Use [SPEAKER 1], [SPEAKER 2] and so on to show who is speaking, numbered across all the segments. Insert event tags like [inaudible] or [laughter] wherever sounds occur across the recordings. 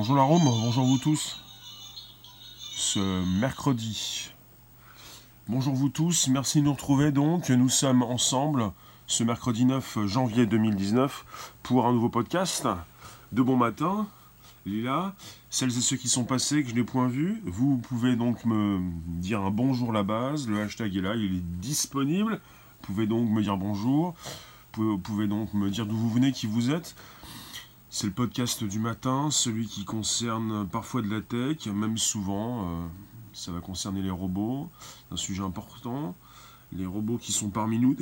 [SPEAKER 1] Bonjour la Rome, bonjour vous tous. Ce mercredi. Bonjour vous tous, merci de nous retrouver donc. Nous sommes ensemble ce mercredi 9 janvier 2019 pour un nouveau podcast de bon matin. Lila, celles et ceux qui sont passés, que je n'ai point vu, vous pouvez donc me dire un bonjour la base. Le hashtag est là, il est disponible. Vous pouvez donc me dire bonjour. Vous pouvez donc me dire d'où vous venez, qui vous êtes. C'est le podcast du matin, celui qui concerne parfois de la tech, même souvent. Euh, ça va concerner les robots, un sujet important. Les robots qui sont parmi nous,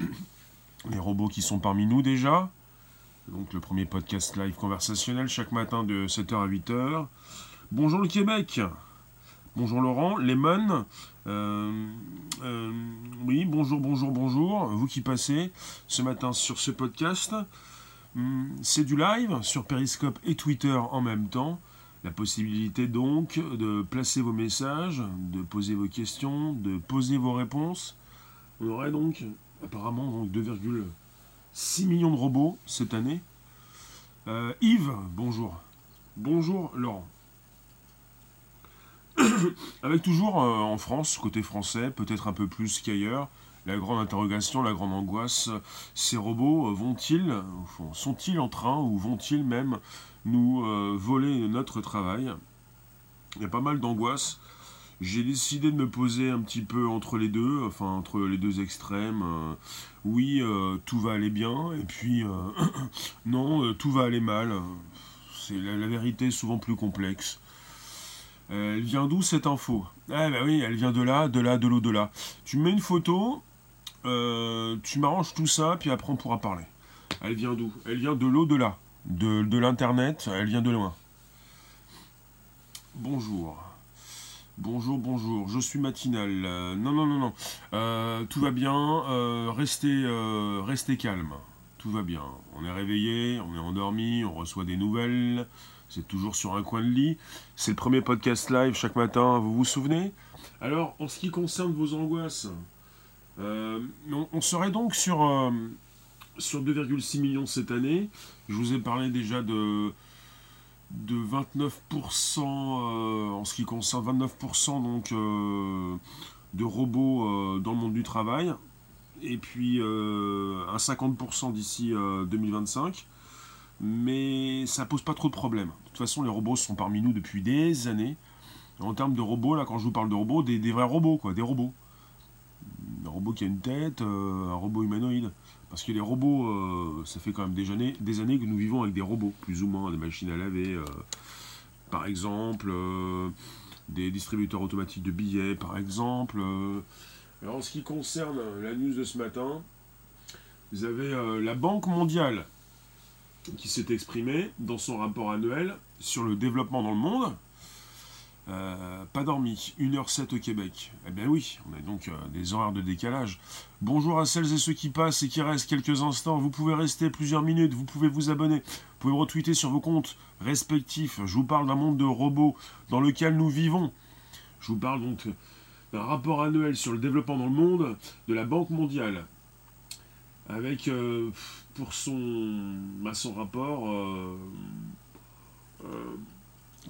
[SPEAKER 1] [coughs] les robots qui sont parmi nous déjà. Donc le premier podcast live conversationnel chaque matin de 7h à 8h. Bonjour le Québec. Bonjour Laurent, Lemon. Euh, euh, oui, bonjour, bonjour, bonjour. Vous qui passez ce matin sur ce podcast. Hmm, c'est du live sur Periscope et Twitter en même temps. La possibilité donc de placer vos messages, de poser vos questions, de poser vos réponses. On aurait donc apparemment 2,6 millions de robots cette année. Euh, Yves, bonjour. Bonjour Laurent. [coughs] Avec toujours euh, en France, côté français, peut-être un peu plus qu'ailleurs, la grande interrogation, la grande angoisse, ces robots vont-ils, sont-ils en train ou vont-ils même nous euh, voler notre travail? Il y a pas mal d'angoisse. J'ai décidé de me poser un petit peu entre les deux, enfin entre les deux extrêmes. Euh, oui, tout va aller bien, et puis [coughs] non, tout va aller mal. C'est la, vérité souvent plus complexe. Euh, elle vient d'où cette info? Ah bah oui, elle vient de là, de là, de l'au-delà. Tu me mets une photo, euh, tu m'arranges tout ça, puis après on pourra parler. Elle vient d'où? Elle vient de l'au-delà, de, l'internet, elle vient de loin. Bonjour. Bonjour, bonjour, je suis matinal. Euh, non, non, non, non. tout va bien. restez, restez calme. Tout va bien. On est réveillé, on est endormi, on reçoit des nouvelles. C'est toujours sur un coin de lit. C'est le premier podcast live chaque matin, vous vous souvenez? Alors, en ce qui concerne vos angoisses, euh, on, serait donc sur, euh, sur 2,6 millions cette année. Je vous ai parlé déjà de, de 29% euh, en ce qui concerne 29% donc, de robots dans le monde du travail. Et puis un 50% d'ici 2025 mais ça pose pas trop de problèmes. De toute façon, les robots sont parmi nous depuis des années. En termes de robots, là, quand je vous parle de robots, des, vrais robots, quoi, des robots. Un robot qui a une tête, euh, un robot humanoïde. Parce que les robots, euh, ça fait quand même des années, des années que nous vivons avec des robots, plus ou moins, des machines à laver, euh, par exemple, des distributeurs automatiques de billets, par exemple. Alors, en ce qui concerne la news de ce matin, vous avez la Banque mondiale qui s'est exprimé dans son rapport annuel sur le développement dans le monde. Euh, pas dormi, 1h07 au Québec. Eh bien oui, on a donc euh, des horaires de décalage. Bonjour à celles et ceux qui passent et qui restent quelques instants. Vous pouvez rester plusieurs minutes, vous pouvez vous abonner, vous pouvez retweeter sur vos comptes respectifs. Je vous parle d'un monde de robots dans lequel nous vivons. Je vous parle donc d'un rapport annuel sur le développement dans le monde de la Banque mondiale. Avec euh, pour son, bah, rapport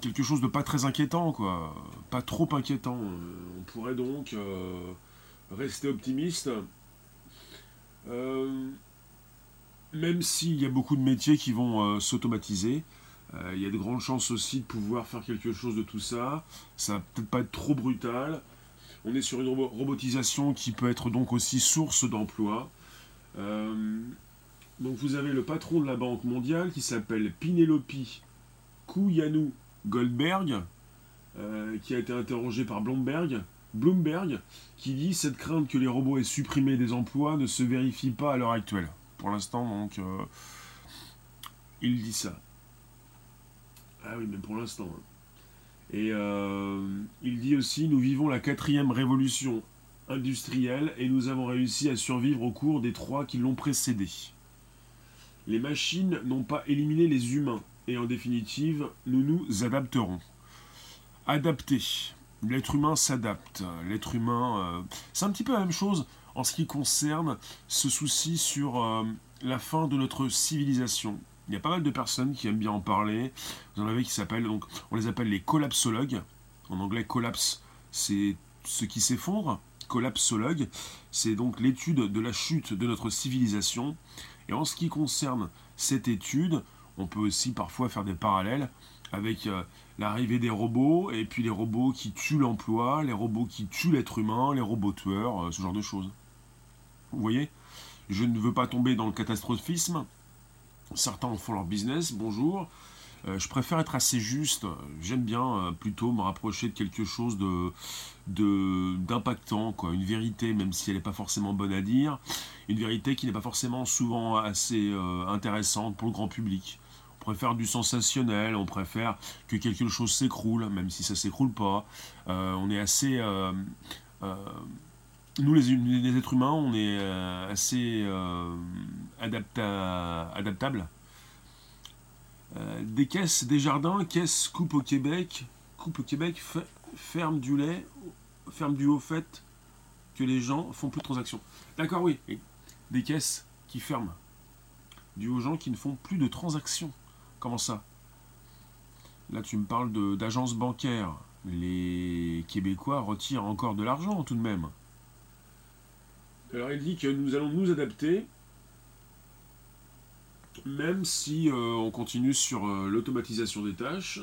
[SPEAKER 1] quelque chose de pas très inquiétant, quoi. Pas trop inquiétant. On pourrait donc euh, rester optimiste. même s'il y a beaucoup de métiers qui vont s'automatiser, il y a de grandes chances aussi de pouvoir faire quelque chose de tout ça. Ça va peut-être pas être trop brutal. On est sur une robotisation qui peut être donc aussi source d'emploi. Donc vous avez le patron de la Banque mondiale qui s'appelle Pinelope Kouyanou Goldberg, euh, qui a été interrogé par Bloomberg, Bloomberg, qui dit cette crainte que les robots aient supprimé des emplois ne se vérifie pas à l'heure actuelle. Pour l'instant, donc, euh, il dit ça. Ah oui, mais pour l'instant. Hein. Et euh, il dit aussi, nous vivons la quatrième révolution industrielle et nous avons réussi à survivre au cours des trois qui l'ont précédée. Les machines n'ont pas éliminé les humains, et en définitive, nous nous adapterons. Adapter. L'être humain s'adapte. L'être humain... Euh, c'est un petit peu la même chose en ce qui concerne ce souci sur euh, la fin de notre civilisation. Il y a pas mal de personnes qui aiment bien en parler. Vous en avez qui s'appellent, donc, on les appelle les collapsologues. En anglais, collapse, c'est ce qui s'effondre. Collapsologue, c'est donc l'étude de la chute de notre civilisation. Et en ce qui concerne cette étude, on peut aussi parfois faire des parallèles avec euh, l'arrivée des robots, et puis les robots qui tuent l'emploi, les robots qui tuent l'être humain, les robots tueurs, euh, ce genre de choses. Vous voyez? Je ne veux pas tomber dans le catastrophisme. Certains font leur business, bonjour. Euh, je préfère être assez juste. J'aime bien plutôt me rapprocher de quelque chose d'impactant, quoi. Une vérité, même si elle n'est pas forcément bonne à dire. Une vérité qui n'est pas forcément souvent assez intéressante pour le grand public préfère du sensationnel, on préfère que quelque chose s'écroule, même si ça s'écroule pas. Euh, on est assez... Euh, euh, nous, les, êtres humains, on est assez adapta adaptables. des caisses, des jardins, caisses coupe au Québec, coupe au Québec, ferme du lait, ferme du au fait que les gens font plus de transactions. D'accord, oui. Des caisses qui ferment. Dû aux gens qui ne font plus de transactions. Comment ça? Là, tu me parles d'agences bancaires. Les Québécois retirent encore de l'argent tout de même. Alors il dit que nous allons nous adapter, même si euh, on continue sur euh, l'automatisation des tâches.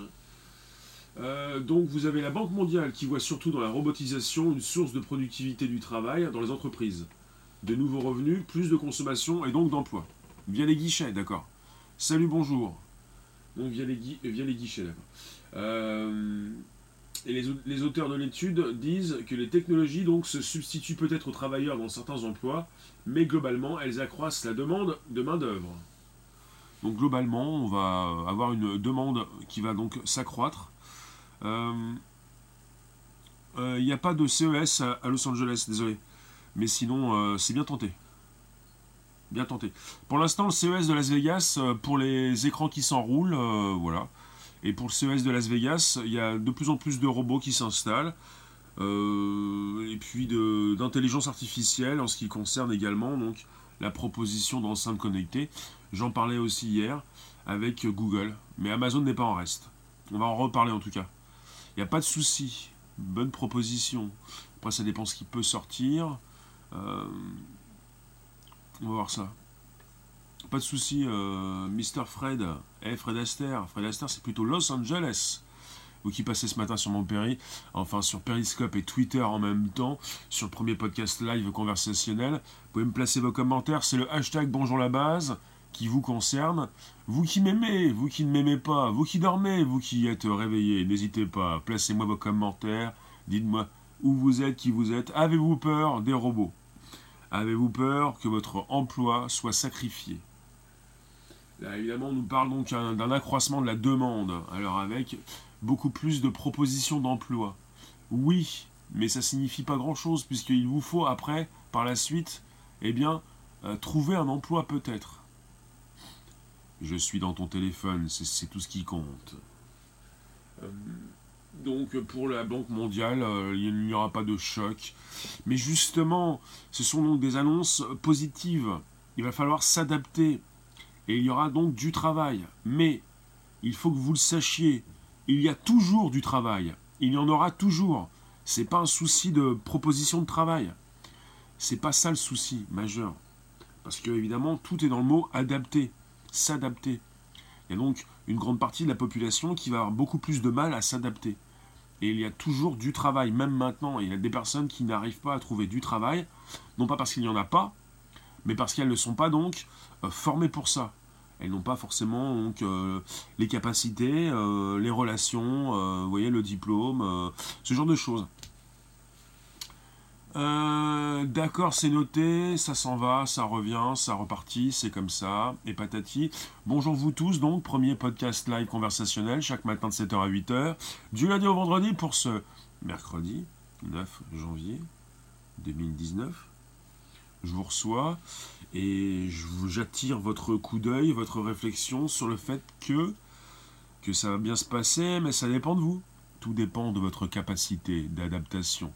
[SPEAKER 1] Euh, donc vous avez la Banque mondiale qui voit surtout dans la robotisation une source de productivité du travail dans les entreprises. De nouveaux revenus, plus de consommation et donc d'emploi. Via les guichets, d'accord. Salut, bonjour. Donc via les, guichets. Euh, et les, auteurs de l'étude disent que les technologies donc se substituent peut-être aux travailleurs dans certains emplois, mais globalement elles accroissent la demande de main-d'œuvre. Donc globalement, on va avoir une demande qui va donc s'accroître. Euh, euh, il n'y a pas de CES à Los Angeles, désolé. Mais sinon, c'est bien tenté bien tenté. Pour l'instant, le CES de Las Vegas, euh, pour les écrans qui s'enroulent, euh, voilà. Et pour le CES de Las Vegas, il y a de plus en plus de robots qui s'installent. Euh, et puis d'intelligence artificielle en ce qui concerne également donc la proposition d'enceintes connectées. J'en parlais aussi hier avec Google, mais Amazon n'est pas en reste. On va en reparler en tout cas. Il n'y a pas de souci. Bonne proposition. Après, ça dépend ce qui peut sortir. On va voir ça. Pas de souci, euh, Mr. Fred. Eh, Fred Astaire. Fred Astaire, c'est plutôt Los Angeles. Vous qui passez ce matin sur mon péri, enfin sur Periscope et Twitter en même temps, sur le premier podcast live conversationnel. Vous pouvez me placer vos commentaires, c'est le hashtag Bonjour la base qui vous concerne. Vous qui m'aimez, vous qui ne m'aimez pas, vous qui dormez, vous qui êtes réveillés, n'hésitez pas, placez-moi vos commentaires, dites-moi où vous êtes, qui vous êtes. Avez-vous peur des robots? Avez-vous peur que votre emploi soit sacrifié? Là, évidemment, on nous parle donc d'un accroissement de la demande, alors avec beaucoup plus de propositions d'emploi. Oui, mais ça signifie pas grand-chose, puisqu'il vous faut après, par la suite, eh bien, euh, trouver un emploi peut-être. Je suis dans ton téléphone, c'est tout ce qui compte. Euh, donc pour la Banque mondiale, euh, il n'y aura pas de choc. Mais justement, ce sont donc des annonces positives. Il va falloir s'adapter. Et il y aura donc du travail. Mais il faut que vous le sachiez, il y a toujours du travail. Il y en aura toujours. C'est pas un souci de proposition de travail. C'est pas ça le souci majeur. Parce que évidemment, tout est dans le mot adapter, s'adapter. Il y a donc une grande partie de la population qui va avoir beaucoup plus de mal à s'adapter. Et il y a toujours du travail, même maintenant. Il y a des personnes qui n'arrivent pas à trouver du travail, non pas parce qu'il n'y en a pas, mais parce qu'elles ne sont pas donc euh, formées pour ça. Elles n'ont pas forcément euh, les capacités, euh, les relations, voyez, le diplôme, ce genre de choses. Euh, d'accord, c'est noté, ça s'en va, ça revient, ça repartit, c'est comme ça, et patati. Bonjour vous tous, donc, premier podcast live conversationnel, chaque matin de 7h à 8h, du lundi au vendredi pour ce mercredi 9 janvier 2019. Je vous reçois et j'attire votre coup d'œil, votre réflexion sur le fait que, que ça va bien se passer, mais ça dépend de vous. Tout dépend de votre capacité d'adaptation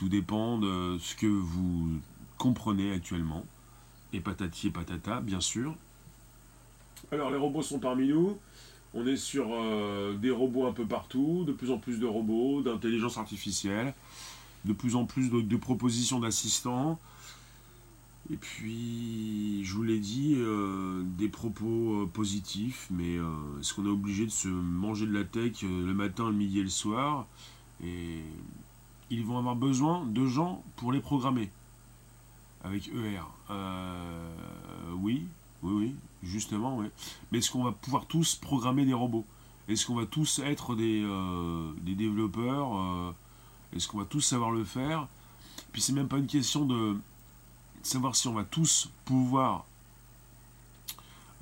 [SPEAKER 1] tout dépend de ce que vous comprenez actuellement. Et patati et patata, bien sûr. Alors les robots sont parmi nous. On est sur euh, des robots un peu partout, de plus en plus de robots, d'intelligence artificielle, de plus en plus de, propositions d'assistants. Et puis, je vous l'ai dit, euh, des propos euh, positifs, mais est-ce qu'on est obligé de se manger de la tech le matin, le midi et le soir? Et ils vont avoir besoin de gens pour les programmer. Avec ER. oui, oui, oui, justement, oui. Mais est-ce qu'on va pouvoir tous programmer des robots? Est-ce qu'on va tous être des, euh, développeurs? Euh, Est-ce qu'on va tous savoir le faire? Puis c'est même pas une question de savoir si on va tous pouvoir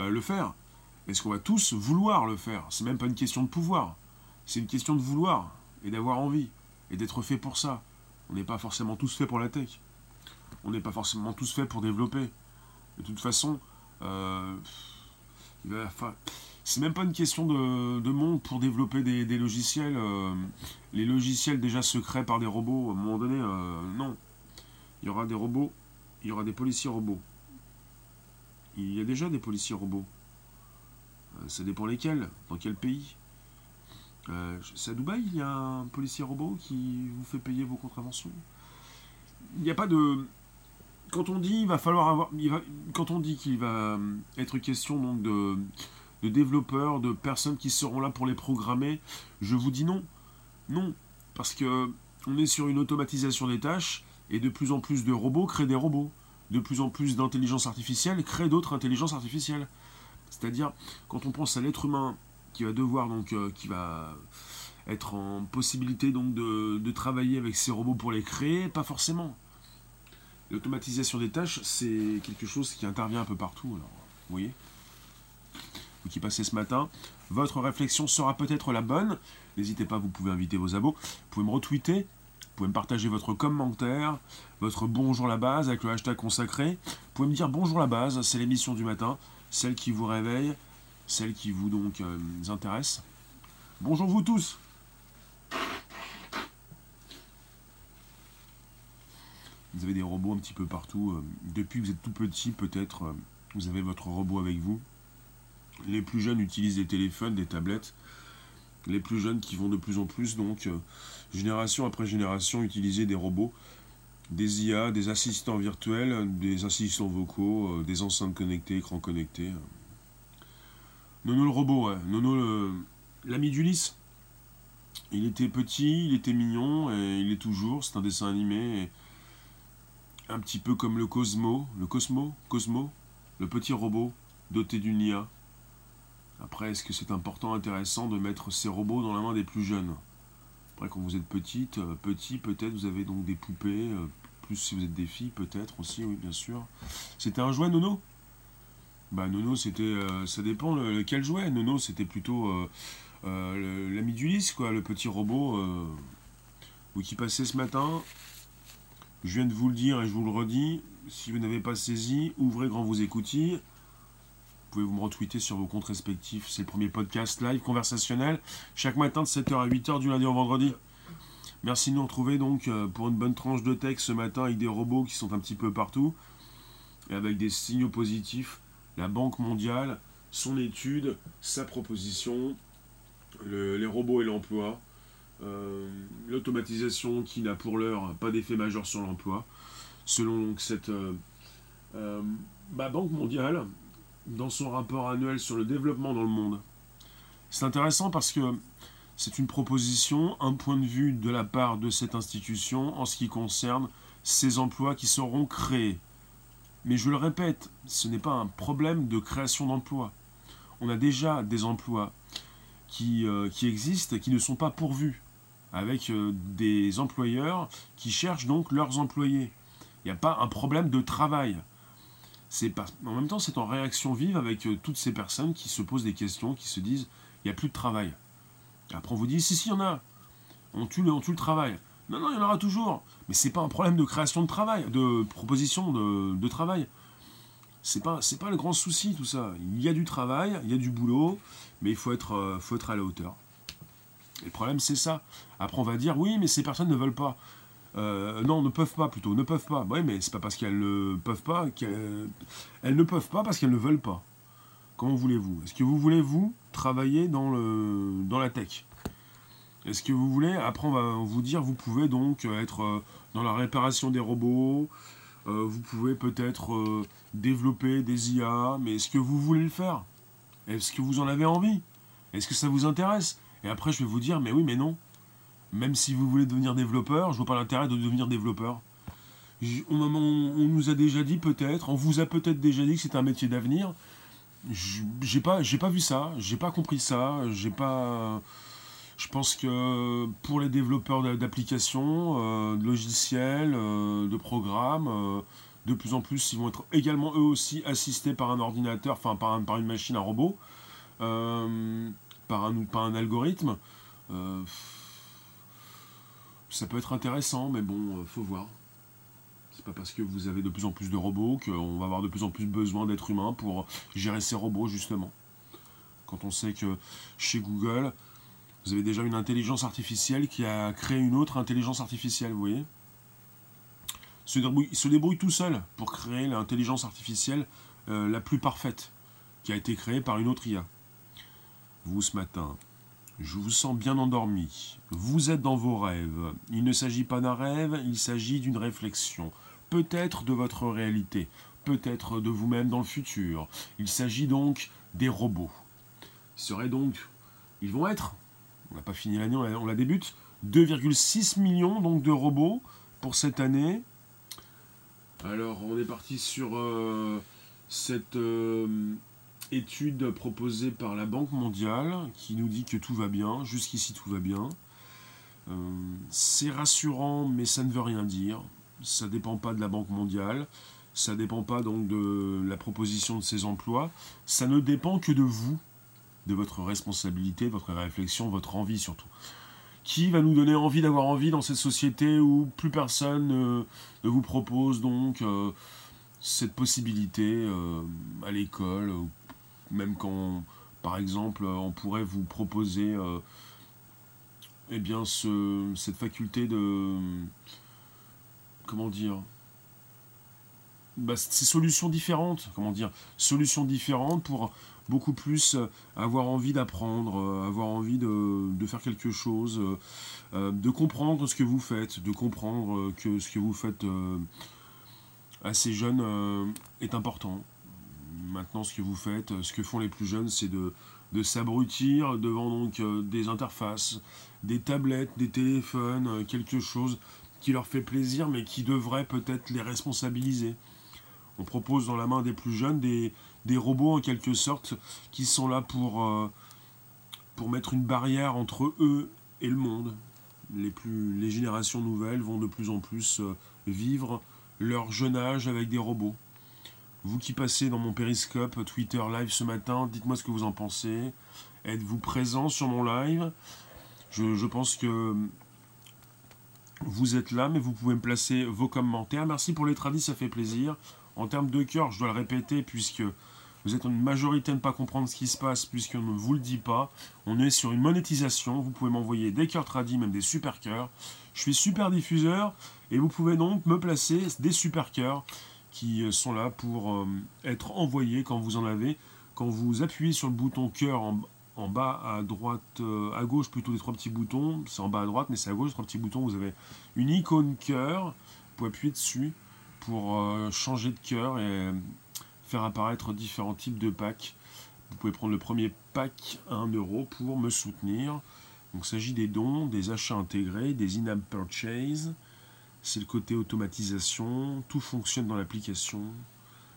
[SPEAKER 1] euh, le faire. Est-ce qu'on va tous vouloir le faire? C'est même pas une question de pouvoir. C'est une question de vouloir et d'avoir envie et d'être fait pour ça. On n'est pas forcément tous faits pour la tech. On n'est pas forcément tous faits pour développer. De toute façon, euh, c'est même pas une question de, monde pour développer des, logiciels. Euh, les logiciels déjà secrets par des robots, à un moment donné, euh, non. Il y aura des robots, il y aura des policiers robots. Il y a déjà des policiers robots. ça dépend lesquels, dans quel pays. C'est à Dubaï, il y a un policier robot qui vous fait payer vos contraventions. Il n'y a pas de quand on dit qu'il va euh, être question donc de, développeurs, de personnes qui seront là pour les programmer, je vous dis non, non, parce que on est sur une automatisation des tâches et de plus en plus de robots créent des robots, de plus en plus d'intelligence artificielle créent d'autres intelligences artificielles. C'est-à-dire quand on pense à l'être humain qui va devoir donc euh, qui va être en possibilité donc de, travailler avec ces robots pour les créer, pas forcément. L'automatisation des tâches, c'est quelque chose qui intervient un peu partout. Alors, vous voyez Vous qui passez ce matin, votre réflexion sera peut-être la bonne. N'hésitez pas, vous pouvez inviter vos abos. Vous pouvez me retweeter. Vous pouvez me partager votre commentaire, votre bonjour la base avec le hashtag consacré. Vous pouvez me dire bonjour la base, c'est l'émission du matin, celle qui vous réveille, celle qui vous donc euh, intéresse. Bonjour vous tous Vous avez des robots un petit peu partout. Euh, depuis que vous êtes tout petit, peut-être, euh, vous avez votre robot avec vous. Les plus jeunes utilisent des téléphones, des tablettes. Les plus jeunes qui vont de plus en plus, donc, euh, génération après génération, utiliser des robots, des IA, des assistants virtuels, des assistants vocaux, des enceintes connectées, écrans connectés. Nono le robot, ouais. Nono l'ami d'Ulysse. Il était petit, il était mignon, et il est toujours. C'est un dessin animé un petit peu comme le Cosmo, le Cosmo, Cosmo, le petit robot doté d'une IA. Après, est-ce que c'est important, intéressant de mettre ces robots dans la main des plus jeunes? Après, quand vous êtes petite, euh, petit, peut-être vous avez donc des poupées, euh, plus si vous êtes des filles, peut-être aussi, oui, bien sûr. C'était un jouet, Nono? Bah, Nono, c'était. Euh, ça dépend lequel jouet. Nono, c'était plutôt l'ami d'Ulysse, quoi, le petit robot. vous qui passez ce matin, je viens de vous le dire et je vous le redis. Si vous n'avez pas saisi, ouvrez grand vos écoutilles. Vous pouvez vous me retweeter sur vos comptes respectifs. C'est le premier podcast live conversationnel. Chaque matin de 7h à 8h du lundi au vendredi. Merci de nous retrouver donc euh, pour une bonne tranche de texte ce matin avec des robots qui sont un petit peu partout. Et avec des signaux positifs. La Banque mondiale, son étude, sa proposition, les robots et l'emploi. Euh, l'automatisation qui n'a pour l'heure pas d'effet majeur sur l'emploi, selon cette euh, euh, Banque mondiale, dans son rapport annuel sur le développement dans le monde. C'est intéressant parce que c'est une proposition, un point de vue de la part de cette institution en ce qui concerne ces emplois qui seront créés. Mais je le répète, ce n'est pas un problème de création d'emplois. On a déjà des emplois qui, qui existent qui ne sont pas pourvus avec euh, des employeurs qui cherchent donc leurs employés. Il n'y a pas un problème de travail. Pas... En même temps, c'est en réaction vive avec euh, toutes ces personnes qui se posent des questions, qui se disent il n'y a plus de travail. après, on vous dit si, si, il y en a. On tue on tue le travail. Non, non, il y en aura toujours. Mais c'est pas un problème de création de travail, de proposition de, travail. C'est pas, c'est pas le grand souci, tout ça. Il y a du travail, il y a du boulot, mais il faut être, euh, à la hauteur le problème, c'est ça. Après, on va dire, oui, mais ces personnes ne veulent pas. Euh, non, ne peuvent pas plutôt, ne peuvent pas. Oui, mais c'est pas parce qu'elles ne peuvent pas qu'elles elles ne peuvent pas parce qu'elles ne veulent pas. Comment voulez-vous? Est-ce que vous voulez, vous, travailler dans, dans la tech? Est-ce que vous voulez Après, on va vous dire, vous pouvez donc être euh, dans la réparation des robots, euh, vous pouvez peut-être euh, développer des IA, mais est-ce que vous voulez le faire? Est-ce que vous en avez envie? Est-ce que ça vous intéresse? Et après, je vais vous dire, mais oui, mais non. Même si vous voulez devenir développeur, je vois pas l'intérêt de devenir développeur. On, on, nous a déjà dit peut-être, on vous a peut-être déjà dit que c'est un métier d'avenir j'ai pas j'ai pas vu ça j'ai pas compris ça j'ai pas je pense que pour les développeurs d'applications euh, de logiciels euh, de programmes euh, de plus en plus ils vont être également eux aussi assistés par un ordinateur enfin par, une machine un robot par un un algorithme ça peut être intéressant mais bon faut voir parce que vous avez de plus en plus de robots qu'on va avoir de plus en plus besoin d'êtres humains pour gérer ces robots, justement. Quand on sait que chez Google, vous avez déjà une intelligence artificielle qui a créé une autre intelligence artificielle, vous voyez se débrouille, tout seul pour créer l'intelligence artificielle euh, la plus parfaite, qui a été créée par une autre IA. Vous, ce matin, je vous sens bien endormi. Vous êtes dans vos rêves. Il ne s'agit pas d'un rêve, il s'agit d'une réflexion peut-être de votre réalité, peut-être de vous-même dans le futur. Il s'agit donc des robots. Ils seraient donc, ils vont être, on n'a pas fini l'année, on, la débute, 2,6 millions donc de robots pour cette année. Alors on est parti sur euh, cette euh, étude proposée par la Banque mondiale qui nous dit que tout va bien, jusqu'ici tout va bien. Euh, c'est rassurant mais ça ne veut rien dire. Ça ne dépend pas de la Banque mondiale, ça ne dépend pas donc de la proposition de ces emplois, ça ne dépend que de vous, de votre responsabilité, votre réflexion, votre envie surtout. Qui va nous donner envie d'avoir envie dans cette société où plus personne ne vous propose donc euh, cette possibilité euh, à l'école, même quand, par exemple, on pourrait vous proposer euh, eh bien, ce, cette faculté de comment dire bah, ces solutions différentes, comment dire, solutions différentes pour beaucoup plus euh, avoir envie d'apprendre, euh, avoir envie de, faire quelque chose, euh, de comprendre ce que vous faites, de comprendre que ce que vous faites assez jeune est important. Maintenant, ce que vous faites, ce que font les plus jeunes, c'est de, de s'abrutir devant donc des interfaces, des tablettes, des téléphones, quelque chose qui leur fait plaisir, mais qui devrait peut-être les responsabiliser. On propose dans la main des plus jeunes des, robots en quelque sorte qui sont là pour, euh, pour mettre une barrière entre eux et le monde. Les, plus, les générations nouvelles vont de plus en plus euh, vivre leur jeune âge avec des robots. Vous qui passez dans mon périscope Twitter live ce matin, dites-moi ce que vous en pensez. Êtes-vous présent sur mon live? Je, je, pense que vous êtes là, mais vous pouvez me placer vos commentaires. Merci pour les tradis, ça fait plaisir. En termes de cœur, je dois le répéter, puisque vous êtes une majorité à ne pas comprendre ce qui se passe, puisqu'on ne vous le dit pas. On est sur une monétisation. Vous pouvez m'envoyer des cœurs tradis, même des super cœurs. Je suis super diffuseur, et vous pouvez donc me placer des super cœurs qui euh, sont là pour euh, être envoyés quand vous en avez. Quand vous appuyez sur le bouton cœur en, bas à droite, euh, à gauche plutôt les trois petits boutons. C'est en bas à droite, mais c'est à gauche, trois petits boutons. Vous avez une icône cœur. Vous pouvez appuyer dessus pour changer de cœur et faire apparaître différents types de packs. Vous pouvez prendre le premier pack à 1 euro pour me soutenir. Donc, il s'agit des dons, des achats intégrés, des in-app purchase. C'est le côté automatisation. Tout fonctionne dans l'application.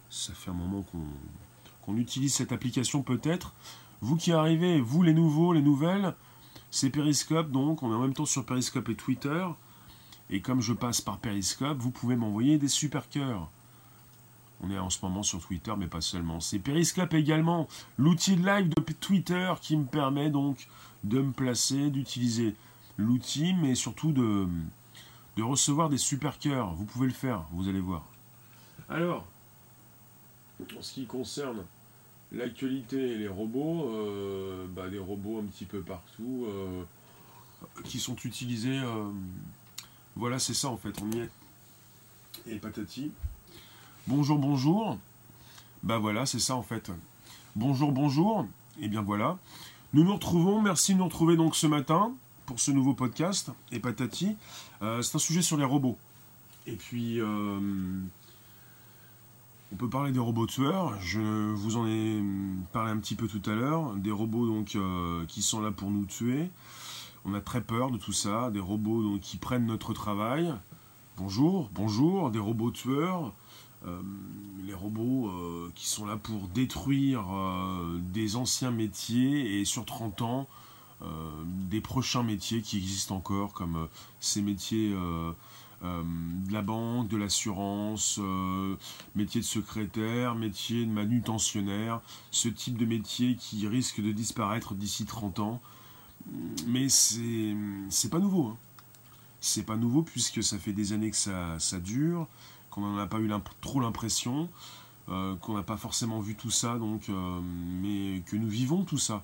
[SPEAKER 1] Ça fait un moment qu'on utilise cette application peut-être. Vous qui arrivez, vous les nouveaux, les nouvelles, c'est Periscope, donc on est en même temps sur Periscope et Twitter. Et comme je passe par Periscope, vous pouvez m'envoyer des super cœurs. On est en ce moment sur Twitter, mais pas seulement. C'est Periscope également, l'outil de live de Twitter qui me permet donc de me placer, d'utiliser l'outil, mais surtout de, recevoir des super cœurs. Vous pouvez le faire, vous allez voir. Alors, en ce qui concerne L'actualité, les robots, euh, bah, des robots un petit peu partout, euh, qui sont utilisés. Euh, voilà, c'est ça en fait, on y est. Et patati. Bonjour, bonjour. Bah voilà, c'est ça en fait. Bonjour, bonjour. Et eh bien voilà. Nous nous retrouvons. Merci de nous retrouver donc ce matin pour ce nouveau podcast. Et patati. Euh, c'est un sujet sur les robots. Et puis, euh, on peut parler des robots tueurs. Je vous en ai parlé un petit peu tout à l'heure. Des robots donc euh, qui sont là pour nous tuer. On a très peur de tout ça. Des robots donc, qui prennent notre travail. Bonjour, bonjour. Des robots tueurs. Euh, les robots euh, qui sont là pour détruire euh, des anciens métiers et sur 30 ans des prochains métiers qui existent encore comme ces métiers de la banque, de l'assurance, métier de secrétaire, métier de manutentionnaire, ce type de métier qui risque de disparaître d'ici 30 ans. Mais c'est pas nouveau. Hein. C'est pas nouveau puisque ça fait des années que ça, ça dure qu'on n'en a pas eu trop l'impression, euh, qu'on n'a pas forcément vu tout ça, donc, euh, mais que nous vivons tout ça.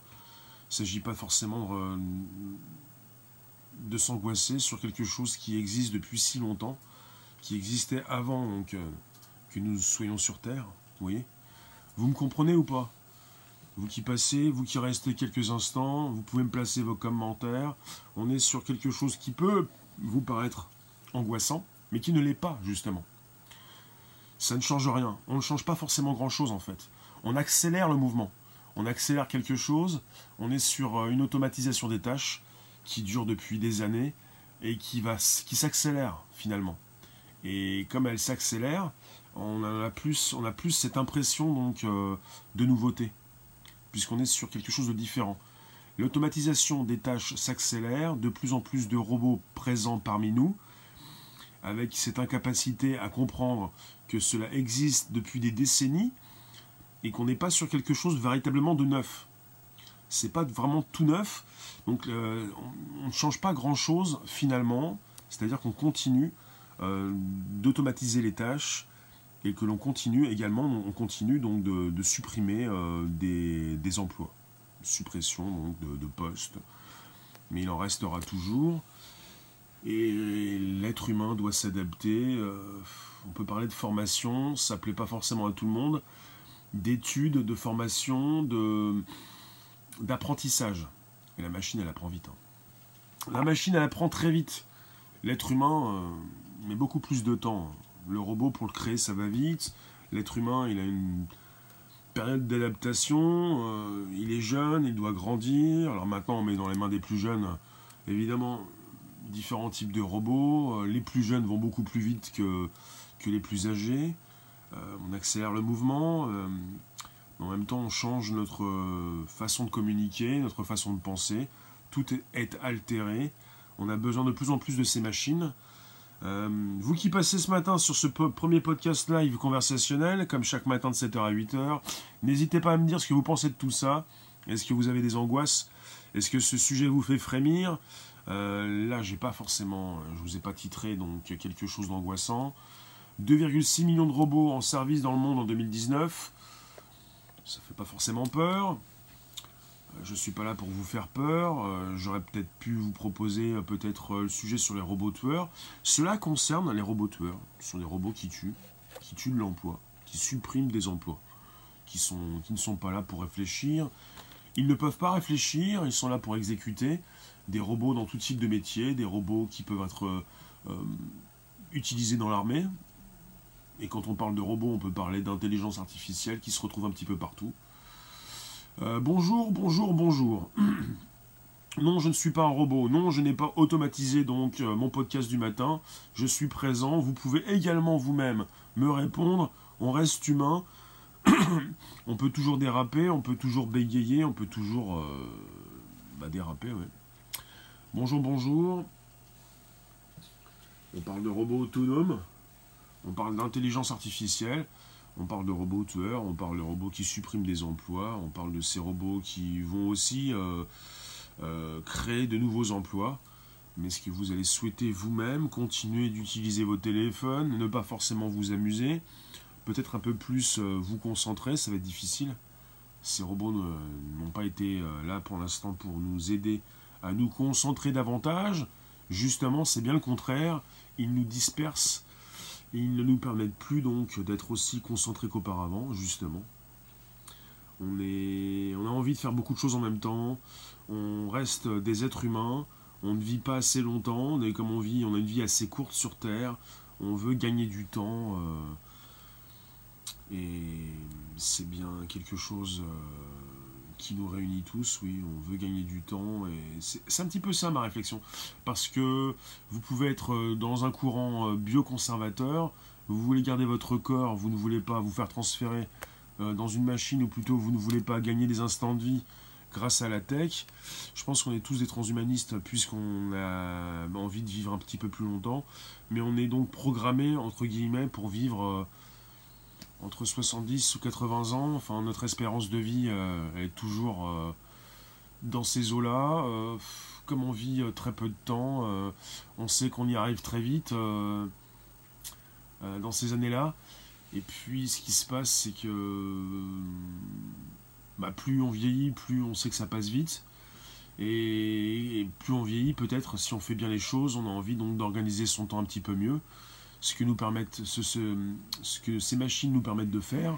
[SPEAKER 1] Il ne s'agit pas forcément de, s'angoisser sur quelque chose qui existe depuis si longtemps, qui existait avant euh, que nous soyons sur Terre. Vous voyez Vous me comprenez ou pas? Vous qui passez, vous qui restez quelques instants, vous pouvez me placer vos commentaires. On est sur quelque chose qui peut vous paraître angoissant, mais qui ne l'est pas, justement ça ne change rien. On ne change pas forcément grand-chose en fait. On accélère le mouvement. On accélère quelque chose. On est sur euh, une automatisation des tâches qui dure depuis des années et qui, qui s'accélère finalement. Et comme elle s'accélère, on a plus, on a plus cette impression donc euh, de nouveauté, puisqu'on est sur quelque chose de différent. L'automatisation des tâches s'accélère, de plus en plus de robots présents parmi nous, avec cette incapacité à comprendre que cela existe depuis des décennies et qu'on n'est pas sur quelque chose véritablement de neuf. C'est pas vraiment tout neuf, donc euh, on ne change pas grand chose finalement, c'est-à-dire qu'on continue euh, d'automatiser les tâches et que l'on continue également, on continue donc de, supprimer euh, des, emplois, suppression de postes, mais il en restera toujours. Et l'être humain doit s'adapter. Euh, on peut parler de formation, ça ne plaît pas forcément à tout le monde. D'études, de formation, de d'apprentissage. Et la machine, elle apprend vite. Hein. La machine, elle apprend très vite. L'être humain euh, met beaucoup plus de temps. Le robot, pour le créer, ça va vite. L'être humain, il a une période d'adaptation. Euh, il est jeune, il doit grandir. Alors maintenant, on met dans les mains des plus jeunes, évidemment, différents types de robots. Euh, les plus jeunes vont beaucoup plus vite que, que les plus âgés. Euh, on accélère le mouvement. Euh, en même temps, on change notre façon de communiquer, notre façon de penser. Tout est altéré. On a besoin de plus en plus de ces machines. vous qui passez ce matin sur ce premier podcast live conversationnel, comme chaque matin de 7h à 8h, n'hésitez pas à me dire ce que vous pensez de tout ça. Est-ce que vous avez des angoisses? Est-ce que ce sujet vous fait frémir? Euh, là, j'ai pas forcément, je vous ai pas titré donc quelque chose d'angoissant. 2,6 millions de robots en service dans le monde en 2019. Ça fait pas forcément peur. Euh, je suis pas là pour vous faire peur. Euh, j'aurais peut-être pu vous proposer peut-être le sujet sur les robots tueurs. Cela concerne les robots tueurs. Ce sont des robots qui tuent, qui tuent l'emploi, qui suppriment des emplois, qui ne sont pas là pour réfléchir. Ils ne peuvent pas réfléchir, ils sont là pour exécuter des robots dans tout type de métier, des robots qui peuvent être euh, euh, utilisés dans l'armée. Et quand on parle de robots, on peut parler d'intelligence artificielle qui se retrouve un petit peu partout. Euh, bonjour, bonjour, bonjour. [clears throat] non, je ne suis pas un robot. Non, je n'ai pas automatisé donc mon podcast du matin. Je suis présent. Vous pouvez également vous-même me répondre. On reste humain. [clears throat] on peut toujours déraper, on peut toujours bégayer, on peut toujours bah, déraper, ouais. Bonjour, bonjour. On parle de robots autonomes, on parle d'intelligence artificielle, on parle de robots tueurs, on parle de robots qui suppriment des emplois, on parle de ces robots qui vont aussi euh, euh, créer de nouveaux emplois. Mais est-ce que vous allez souhaiter vous-même continuer d'utiliser vos téléphones, ne pas forcément vous amuser, peut-être un peu plus euh, vous concentrer, ça va être difficile. Ces robots n'ont pas été là pour l'instant pour nous aider à nous concentrer davantage. Justement, c'est bien le contraire. Ils nous dispersent et ils ne nous permettent plus donc d'être aussi concentrés qu'auparavant, justement. On, a envie de faire beaucoup de choses en même temps. On reste des êtres humains. On ne vit pas assez longtemps. On comme on vit, on a une vie assez courte sur Terre. On veut gagner du temps. Euh, et c'est bien quelque chose euh, qui nous réunit tous, oui, on veut gagner du temps, et c'est un petit peu ça ma réflexion, parce que vous pouvez être euh, dans un courant bioconservateur, vous voulez garder votre corps, vous ne voulez pas vous faire transférer dans une machine, ou plutôt vous ne voulez pas gagner des instants de vie grâce à la tech. Je pense qu'on est tous des transhumanistes puisqu'on a envie de vivre un petit peu plus longtemps, mais on est donc programmé, entre guillemets, pour vivre entre 70 ou 80 ans. Enfin, notre espérance de vie euh, est toujours euh, dans ces eaux-là. Euh, comme on vit très peu de temps, on sait qu'on y arrive très vite dans ces années-là. Et puis, ce qui se passe, c'est que bah, plus on vieillit, plus on sait que ça passe vite. Et, plus on vieillit, peut-être, si on fait bien les choses, on a envie donc d'organiser son temps un petit peu mieux ce que, nous permettent, ce, ce, que ces machines nous permettent de faire.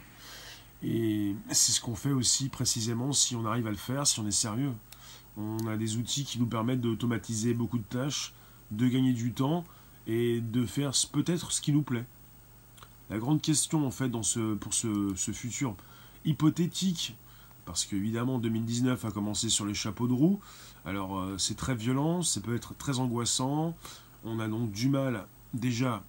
[SPEAKER 1] Et c'est ce qu'on fait aussi précisément si on arrive à le faire, si on est sérieux. On a des outils qui nous permettent d'automatiser beaucoup de tâches, de gagner du temps et de faire peut-être ce qui nous plaît. La grande question en fait dans ce, pour ce, ce futur hypothétique, parce qu'évidemment 2019 a commencé sur les chapeaux de roue, alors euh, c'est très violent, ça peut être très angoissant, on a donc du mal déjà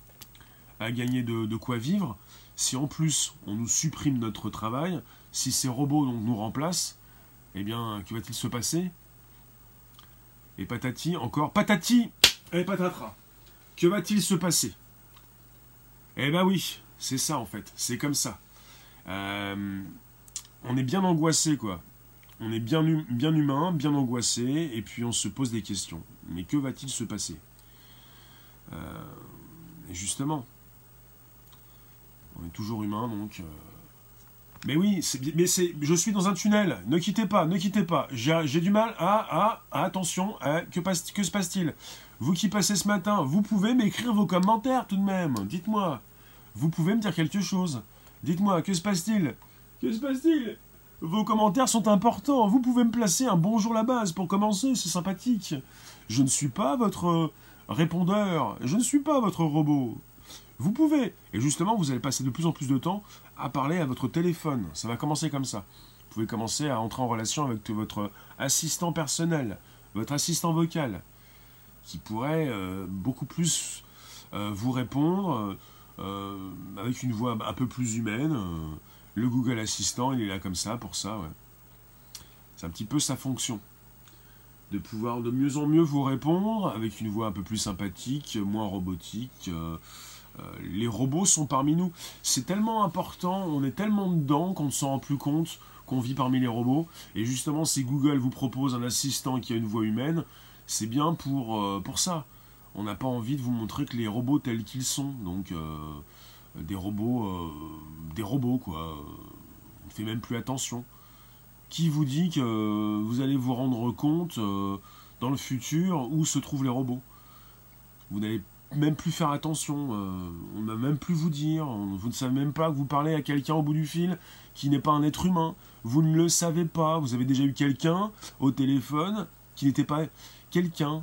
[SPEAKER 1] à gagner de, quoi vivre, si en plus on nous supprime notre travail, si ces robots donc, nous remplacent, eh bien, que va-t-il se passer? Et patati, encore patati et patatras. Que va-t-il se passer? Eh ben oui, c'est ça en fait, c'est comme ça. Euh, on est bien angoissé quoi. On est bien, bien humain, bien angoissé, et puis on se pose des questions. Mais que va-t-il se passer? Euh, justement, on est toujours humain, donc. Euh. Mais oui, mais je suis dans un tunnel. Ne quittez pas, ne quittez pas. J'ai du mal à, à, attention. que, se passe-t-il? Vous qui passez ce matin, vous pouvez m'écrire vos commentaires tout de même. Dites-moi. Vous pouvez me dire quelque chose. Dites-moi, que se passe-t-il? Que se passe-t-il? Vos commentaires sont importants. Vous pouvez me placer un bonjour la base pour commencer. C'est sympathique. Je ne suis pas votre répondeur. Je ne suis pas votre robot. Vous pouvez. Et justement, vous allez passer de plus en plus de temps à parler à votre téléphone. Ça va commencer comme ça. Vous pouvez commencer à entrer en relation avec votre assistant personnel, votre assistant vocal, qui pourrait euh, beaucoup plus euh, vous répondre euh, avec une voix un peu plus humaine. le Google Assistant, il est là comme ça pour ça. C'est un petit peu sa fonction de pouvoir de mieux en mieux vous répondre avec une voix un peu plus sympathique, moins robotique. Les robots sont parmi nous. C'est tellement important, on est tellement dedans qu'on ne s'en rend plus compte qu'on vit parmi les robots. Et justement, si Google vous propose un assistant qui a une voix humaine, c'est bien pour, euh, pour ça. On n'a pas envie de vous montrer que les robots tels qu'ils sont. Donc, euh, des robots, des robots, quoi. On ne fait même plus attention. Qui vous dit que vous allez vous rendre compte dans le futur où se trouvent les robots? Vous n'allez même plus faire attention, euh, on ne va même plus vous dire, vous ne savez même pas que vous parlez à quelqu'un au bout du fil qui n'est pas un être humain, vous ne le savez pas, vous avez déjà eu quelqu'un au téléphone qui n'était pas quelqu'un,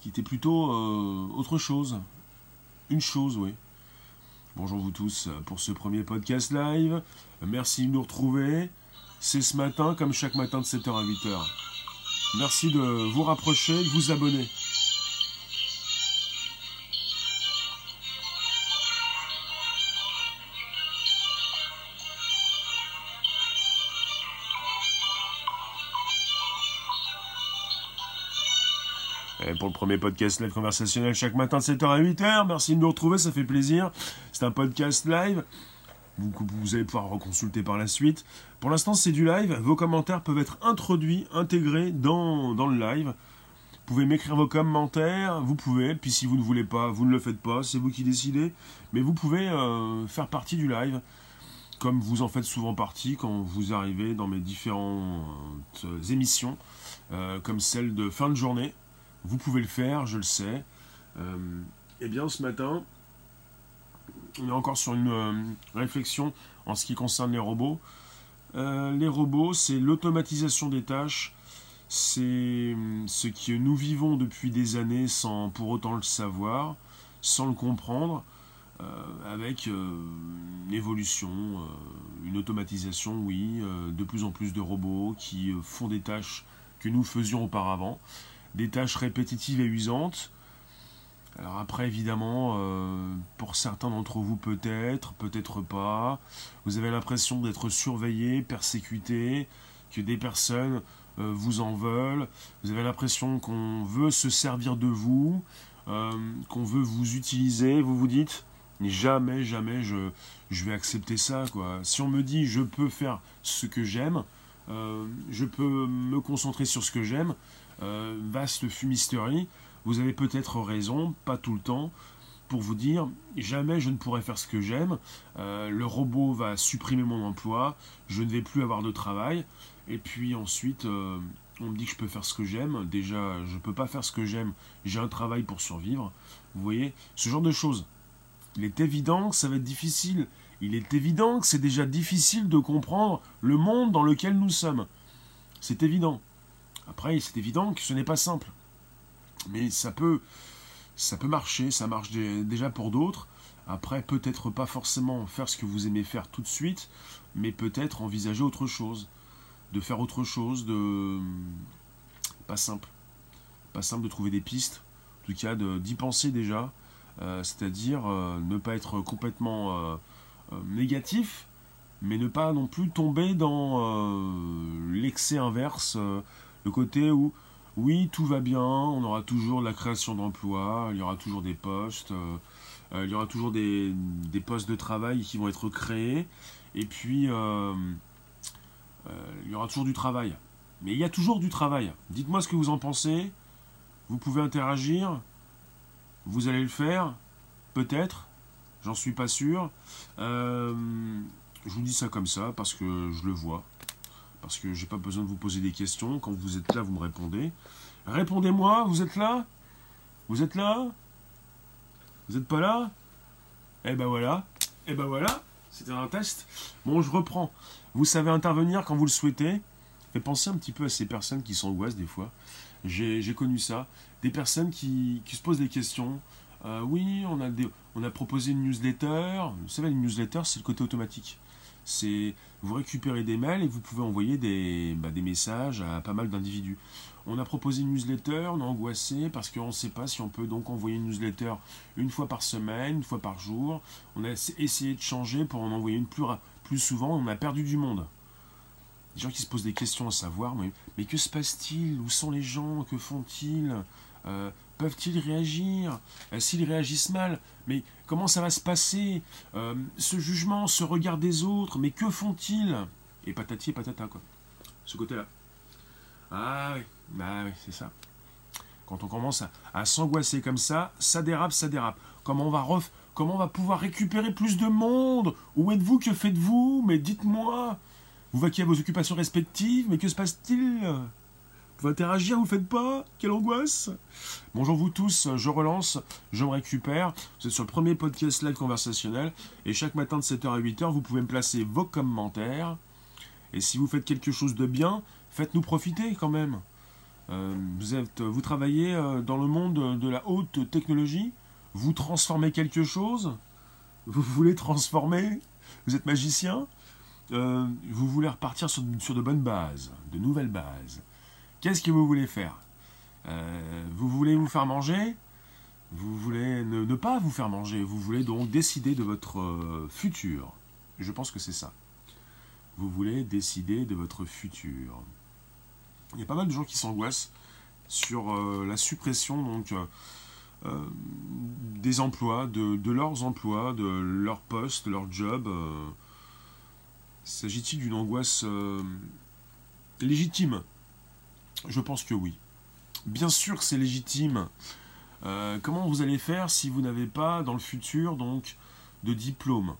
[SPEAKER 1] qui était plutôt euh, autre chose, une chose, oui. Bonjour vous tous pour ce premier podcast live, merci de nous retrouver, c'est ce matin comme chaque matin de 7h à 8h. Merci de vous rapprocher, de vous abonner. Pour le premier podcast live conversationnel chaque matin de 7h à 8h. Merci de nous retrouver, ça fait plaisir. C'est un podcast live. Vous, vous allez pouvoir reconsulter par la suite. Pour l'instant, c'est du live. Vos commentaires peuvent être introduits, intégrés dans, le live. Vous pouvez m'écrire vos commentaires, vous pouvez, puis si vous ne voulez pas, vous ne le faites pas, c'est vous qui décidez. Mais vous pouvez euh, faire partie du live, comme vous en faites souvent partie quand vous arrivez dans mes différentes émissions, euh, comme celle de fin de journée, vous pouvez le faire, je le sais. Euh, eh bien, ce matin, on est encore sur une euh, réflexion en ce qui concerne les robots. euh, les robots, c'est l'automatisation des tâches, c'est ce que nous vivons depuis des années sans pour autant le savoir, sans le comprendre, avec une évolution, une automatisation, oui, de plus en plus de robots qui font des tâches que nous faisions auparavant, des tâches répétitives et usantes, alors après, évidemment, euh, pour certains d'entre vous peut-être, peut-être pas, vous avez l'impression d'être surveillé, persécuté, que des personnes euh, vous en veulent, vous avez l'impression qu'on veut se servir de vous, euh, qu'on veut vous utiliser, vous vous dites, mais jamais, jamais je, je vais accepter ça. Quoi. Si on me dit je peux faire ce que j'aime, je peux me concentrer sur ce que j'aime, vaste fumisterie, vous avez peut-être raison, pas tout le temps, pour vous dire jamais je ne pourrai faire ce que j'aime, euh, le robot va supprimer mon emploi, je ne vais plus avoir de travail, et puis ensuite euh, on me dit que je peux faire ce que j'aime, déjà je ne peux pas faire ce que j'aime, j'ai un travail pour survivre, vous voyez, ce genre de choses. Il est évident que ça va être difficile, il est évident que c'est déjà difficile de comprendre le monde dans lequel nous sommes. C'est évident. Après, c'est évident que ce n'est pas simple. Mais ça peut, ça peut marcher, ça marche déjà pour d'autres. Après, peut-être pas forcément faire ce que vous aimez faire tout de suite, mais peut-être envisager autre chose, de faire autre chose, de pas simple, pas simple de trouver des pistes, en tout cas d'y penser déjà, euh, c'est-à-dire euh, ne pas être complètement euh, négatif, mais ne pas non plus tomber dans l'excès inverse, le côté où oui, tout va bien, on aura toujours la création d'emplois, il y aura toujours des postes, euh, euh, il y aura toujours des, postes de travail qui vont être créés, et puis euh, il y aura toujours du travail. Mais il y a toujours du travail. Dites-moi ce que vous en pensez. Vous pouvez interagir. Vous allez le faire. Peut-être. J'en suis pas sûr. je vous dis ça comme ça parce que je le vois parce que j'ai pas besoin de vous poser des questions. Quand vous êtes là, vous me répondez. Répondez-moi, vous êtes là? Vous êtes là? Vous n'êtes pas là? Eh ben voilà. Eh ben voilà. C'était un test. Bon, je reprends. Vous savez intervenir quand vous le souhaitez? Faites penser un petit peu à ces personnes qui s'angoissent des fois. J'ai connu ça. Des personnes qui, se posent des questions. Euh, oui, on a, on a proposé une newsletter. Vous savez, une newsletter, c'est le côté automatique c'est vous récupérez des mails et vous pouvez envoyer des, bah, des messages à pas mal d'individus. On a proposé une newsletter, on est angoissé parce qu'on ne sait pas si on peut donc envoyer une newsletter une fois par semaine, une fois par jour. On a essayé de changer pour en envoyer une plus, plus souvent, on a perdu du monde. Des gens qui se posent des questions à savoir, mais, mais que se passe-t-il? Où sont les gens? Que font-ils? Euh, Peuvent-ils réagir? Euh, S'ils réagissent mal, mais comment ça va se passer euh, Ce jugement, ce regard des autres, mais que font-ils? Et patati et patata, quoi. Ce côté-là. Ah oui, bah oui, c'est ça. Quand on commence à, s'angoisser comme ça, ça dérape, ça dérape. Comment on va. Comment va pouvoir récupérer plus de monde? Où êtes-vous? Que faites-vous? Mais dites-moi Vous vaquez à vos occupations respectives, mais que se passe-t-il? Vous interagir, vous faites pas? Quelle angoisse Bonjour vous tous, je relance, je me récupère. Vous êtes sur le premier podcast live conversationnel. Et chaque matin de 7h à 8h, vous pouvez me placer vos commentaires. Et si vous faites quelque chose de bien, faites-nous profiter quand même. Euh, vous, êtes, vous travaillez euh, dans le monde de la haute technologie? Vous transformez quelque chose? Vous voulez transformer? Vous êtes magicien? Euh, Vous voulez repartir sur de bonnes bases, de nouvelles bases Qu'est-ce que vous voulez faire euh, Vous voulez vous faire manger Vous voulez ne, pas vous faire manger Vous voulez donc décider de votre euh, futur Je pense que c'est ça. Vous voulez décider de votre futur. Il y a pas mal de gens qui s'angoissent sur euh, la suppression donc des emplois, de, leurs emplois, de leurs postes, leur job. S'agit-il d'une angoisse légitime? Je pense que oui. Bien sûr c'est légitime. Euh, comment vous allez faire si vous n'avez pas dans le futur donc de diplôme?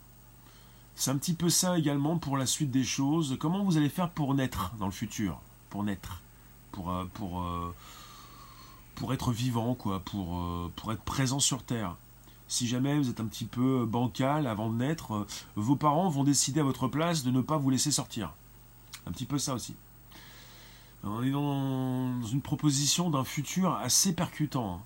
[SPEAKER 1] C'est un petit peu ça également pour la suite des choses. Comment vous allez faire pour naître dans le futur? Pour naître Pour, euh, pour, euh, pour être vivant, quoi, pour, pour être présent sur Terre. Si jamais vous êtes un petit peu bancal avant de naître, vos parents vont décider à votre place de ne pas vous laisser sortir. Un petit peu ça aussi. On est dans une proposition d'un futur assez percutant. Hein.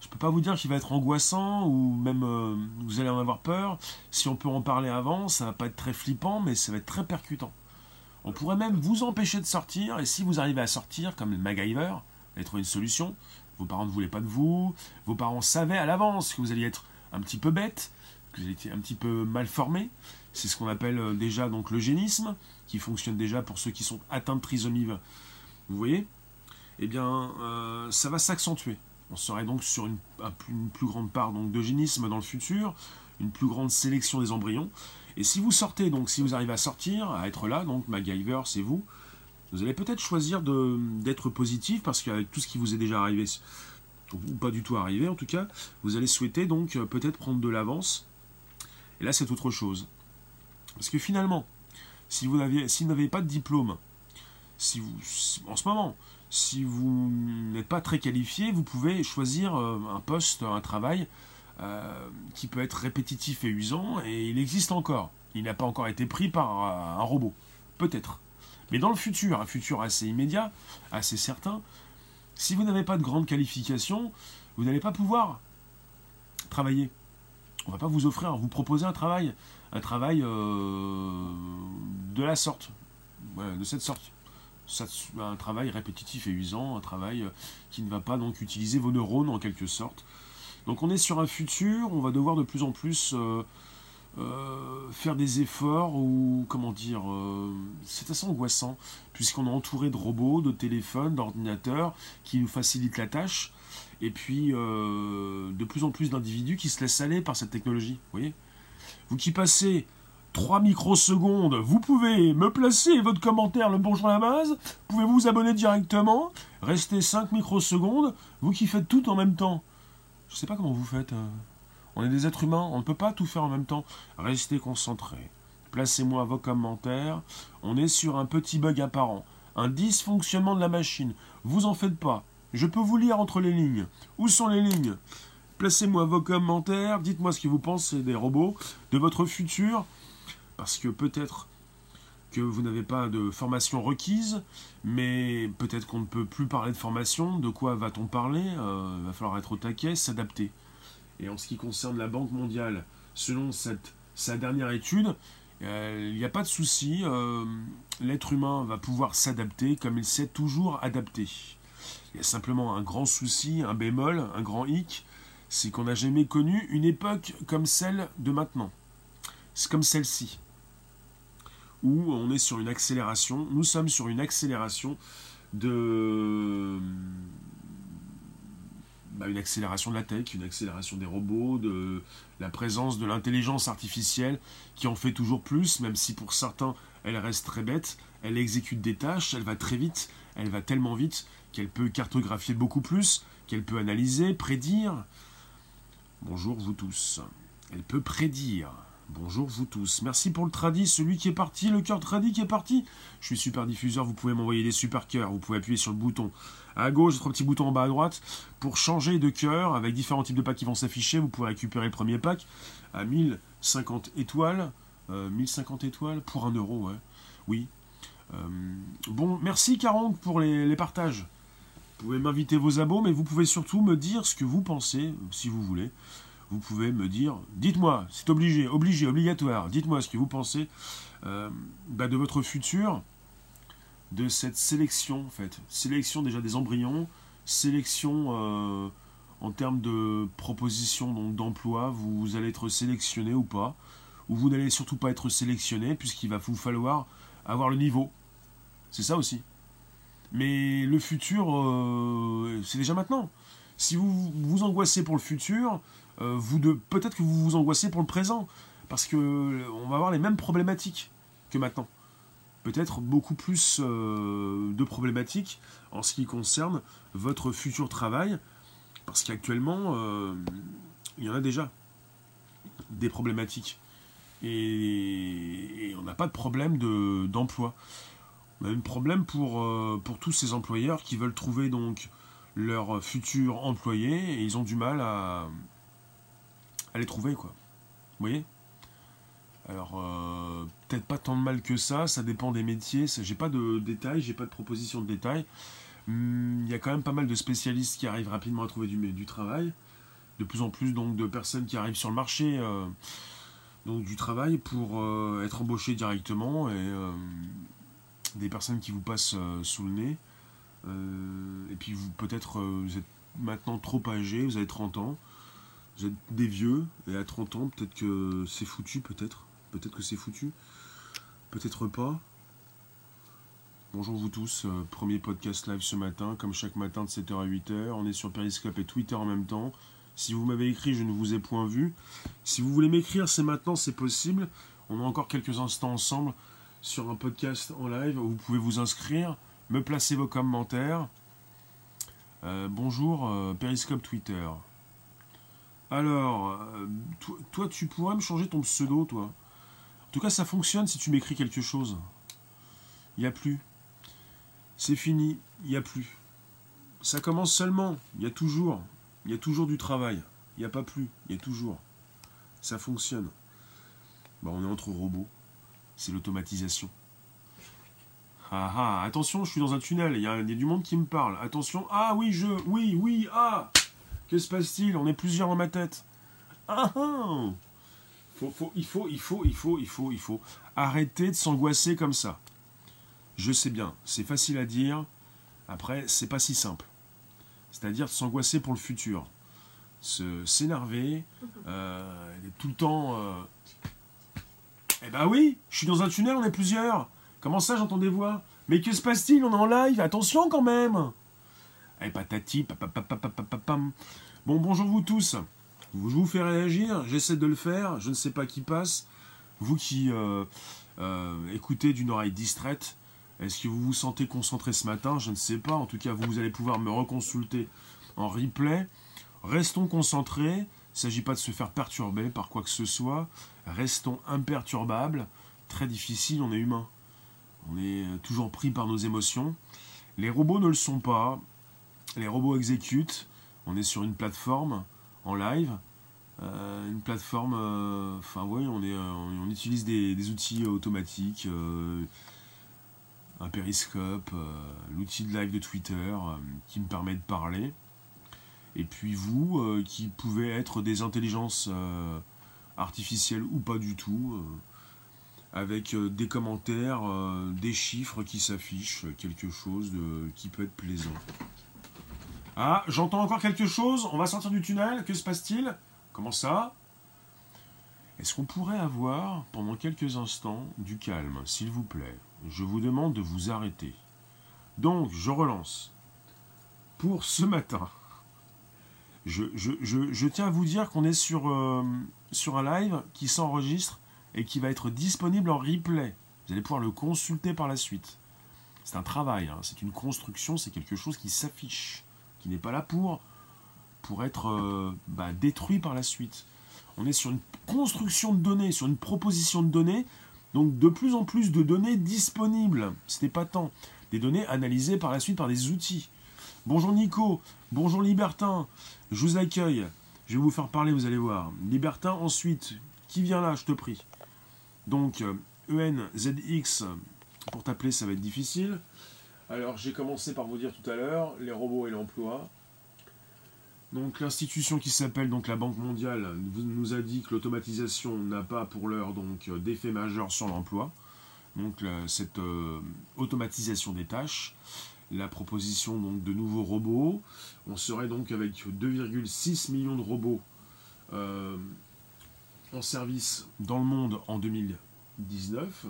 [SPEAKER 1] Je ne peux pas vous dire qu'il va être angoissant ou même euh, vous allez en avoir peur. Si on peut en parler avant, ça va pas être très flippant, mais ça va être très percutant. On pourrait même vous empêcher de sortir, et si vous arrivez à sortir, comme le MacGyver, vous allez trouver une solution. Vos parents ne voulaient pas de vous, vos parents savaient à l'avance que vous alliez être un petit peu bête, que vous étiez un petit peu mal formé. C'est ce qu'on appelle euh, déjà donc l'eugénisme, qui fonctionne déjà pour ceux qui sont atteints de trisomie. Vous voyez? Eh bien, euh, ça va s'accentuer. On serait donc sur une, plus grande part d'eugénisme dans le futur, une plus grande sélection des embryons. Et si vous sortez, donc si vous arrivez à sortir, à être là, donc MacGyver, c'est vous, vous allez peut-être choisir d'être positif parce qu'avec tout ce qui vous est déjà arrivé, ou pas du tout arrivé en tout cas, vous allez souhaiter donc euh, peut-être prendre de l'avance. Et là, c'est autre chose. Parce que finalement, si vous n'avez pas de diplôme, si vous, en ce moment, si vous n'êtes pas très qualifié, vous pouvez choisir euh, un poste, un travail euh, qui peut être répétitif et usant, et il existe encore. Il n'a pas encore été pris par un robot. Peut-être. Mais dans le futur, un futur assez immédiat, assez certain, si vous n'avez pas de grande qualification, vous n'allez pas pouvoir travailler. On ne va pas vous offrir, vous proposer un travail, un travail euh, de la sorte, de cette sorte. Un travail répétitif et usant, un travail euh, qui ne va pas donc utiliser vos neurones en quelque sorte. Donc on est sur un futur, on va devoir de plus en plus euh, euh, faire des efforts ou comment dire, c'est assez angoissant puisqu'on est entouré de robots, de téléphones, d'ordinateurs qui nous facilitent la tâche et puis de plus en plus d'individus qui se laissent aller par cette technologie. Vous voyez? Vous qui passez 3 microsecondes, vous pouvez me placer votre commentaire, le bonjour à la base, pouvez vous abonner directement, restez 5 microsecondes, vous qui faites tout en même temps. Je sais pas comment vous faites. On est des êtres humains, on ne peut pas tout faire en même temps. Restez concentrés. Placez-moi vos commentaires. On est sur un petit bug apparent. Un dysfonctionnement de la machine. Vous en faites pas. Je peux vous lire entre les lignes. Où sont les lignes? Placez-moi vos commentaires. Dites-moi ce que vous pensez des robots, de votre futur. Parce que peut-être que vous n'avez pas de formation requise, mais peut-être qu'on ne peut plus parler de formation. De quoi va-t-on parler? Euh, Il va falloir être au taquet, s'adapter. Et en ce qui concerne la Banque mondiale, selon sa dernière étude, euh, il n'y a pas de souci, euh, l'être humain va pouvoir s'adapter comme il s'est toujours adapté. Il y a simplement un grand souci, un bémol, un grand hic, c'est qu'on n'a jamais connu une époque comme celle de maintenant. C'est comme celle-ci, où on est sur une accélération, nous sommes sur une accélération de bah, une accélération de la tech, une accélération des robots, de la présence de l'intelligence artificielle qui en fait toujours plus, même si pour certains elle reste très bête, elle exécute des tâches, elle va très vite, elle va tellement vite qu'elle peut cartographier beaucoup plus, qu'elle peut analyser, prédire. Bonjour vous tous. Elle peut prédire. Bonjour vous tous. Merci pour le tradit, celui qui est parti, le cœur tradit qui est parti. Je suis super diffuseur, vous pouvez m'envoyer des super cœurs, vous pouvez appuyer sur le bouton à gauche, trois petits boutons en bas à droite pour changer de cœur avec différents types de packs qui vont s'afficher. Vous pouvez récupérer le premier pack à 1050 étoiles. 1050 euh, étoiles pour un euro, ouais. Oui. Euh, bon, merci 40 pour les, les partages. Vous pouvez m'inviter vos abos, mais vous pouvez surtout me dire ce que vous pensez, si vous voulez vous pouvez me dire, dites-moi, c'est obligé, obligé, obligatoire, dites-moi ce que vous pensez euh, bah, de votre futur, de cette sélection, en fait. Sélection déjà des embryons, sélection euh, en termes de proposition d'emploi, vous allez être sélectionné ou pas, ou vous n'allez surtout pas être sélectionné, puisqu'il va vous falloir avoir le niveau. C'est ça aussi. Mais le futur, euh, c'est déjà maintenant. Si vous vous angoissez pour le futur, vous de peut-être que vous vous angoissez pour le présent, parce que euh, on va avoir les mêmes problématiques que maintenant. Peut-être beaucoup plus euh, de problématiques en ce qui concerne votre futur travail, parce qu'actuellement, il y en a déjà des problématiques. Et, on n'a pas de problème d'emploi. on a un problème pour, pour tous ces employeurs qui veulent trouver donc leur futur employé et ils ont du mal à, à trouver, quoi. Vous voyez? Alors, euh, peut-être pas tant de mal que ça, ça dépend des métiers. J'ai pas de détails, j'ai pas de proposition de détails. Hmm, il y a quand même pas mal de spécialistes qui arrivent rapidement à trouver du, du travail. De plus en plus donc de personnes qui arrivent sur le marché euh, donc, du travail pour euh, être embauchées directement et des personnes qui vous passent sous le nez. et puis vous peut-être vous êtes maintenant trop âgé, vous avez 30 ans, vous êtes des vieux, et à 30 ans peut-être que c'est foutu peut-être. Peut-être que c'est foutu. Peut-être pas. Bonjour vous tous, euh, premier podcast live ce matin, comme chaque matin de 7h à 8h. On est sur Periscope et Twitter en même temps. Si vous m'avez écrit, je ne vous ai point vu. Si vous voulez m'écrire, c'est maintenant, c'est possible. On a encore quelques instants ensemble sur un podcast en live vous pouvez vous inscrire, me placer vos commentaires. Euh, bonjour, euh, Periscope Twitter. Alors, toi, tu pourrais me changer ton pseudo, toi en tout cas, ça fonctionne si tu m'écris quelque chose. Il n'y a plus. C'est fini, il n'y a plus. Ça commence seulement, il y a toujours. Il y a toujours du travail. Il n'y a pas plus, il y a toujours. Ça fonctionne. Bah, on est entre robots. C'est l'automatisation. Ah ah, attention, je suis dans un tunnel, il y, a, du monde qui me parle. Attention, ah oui, je, oui, oui, ah Que se passe-t-il? On est plusieurs dans ma tête. Ah ah il faut, il faut, il faut, il faut, il faut arrêter de s'angoisser comme ça. Je sais bien, c'est facile à dire. Après, c'est pas si simple. C'est-à-dire de s'angoisser pour le futur. Se s'énerver, euh, tout le temps. Euh, eh ben oui, je suis dans un tunnel, on est plusieurs. Comment ça, j'entends des voix? Mais que se passe-t-il? On est en live, attention quand même Eh patati, papapapapapapam. Bon, bonjour vous tous. Je vous fais réagir, j'essaie de le faire, je ne sais pas qui passe. Vous qui euh, euh, écoutez d'une oreille distraite, est-ce que vous vous sentez concentré ce matin? Je ne sais pas. En tout cas, vous, allez pouvoir me reconsulter en replay. Restons concentrés. Il ne s'agit pas de se faire perturber par quoi que ce soit. Restons imperturbables. Très difficile, on est humain. On est toujours pris par nos émotions. Les robots ne le sont pas. Les robots exécutent. On est sur une plateforme en live. Euh, une plateforme, euh, enfin oui, on, est, euh, on utilise des, outils automatiques, un périscope, l'outil de live de Twitter qui me permet de parler. Et puis vous, qui pouvez être des intelligences artificielles ou pas du tout, avec des commentaires, des chiffres qui s'affichent, quelque chose qui peut être plaisant. Ah, j'entends encore quelque chose. On va sortir du tunnel. Que se passe-t-il? Comment ça? Est-ce qu'on pourrait avoir, pendant quelques instants, du calme, s'il vous plaît? Je vous demande de vous arrêter. Donc, je relance. Pour ce matin, je, tiens à vous dire qu'on est sur, euh, sur un live qui s'enregistre et qui va être disponible en replay. Vous allez pouvoir le consulter par la suite. C'est un travail, hein. c'est une construction, c'est quelque chose qui s'affiche qui n'est pas là pour, être euh, bah, détruit par la suite. On est sur une construction de données, sur une proposition de données, donc de plus en plus de données disponibles. Ce n'est pas tant. Des données analysées par la suite par des outils. Bonjour Nico, bonjour Libertin, je vous accueille. Je vais vous faire parler, vous allez voir. Libertin, ensuite, qui vient là, je te prie Donc, ENZX, pour t'appeler, ça va être difficile. Alors j'ai commencé par vous dire tout à l'heure, les robots et l'emploi. Donc l'institution qui s'appelle donc la Banque mondiale nous a dit que l'automatisation n'a pas pour l'heure donc d'effet majeur sur l'emploi. Donc cette euh, automatisation des tâches, la proposition donc de nouveaux robots, on serait donc avec 2,6 millions de robots euh, en service dans le monde en 2019.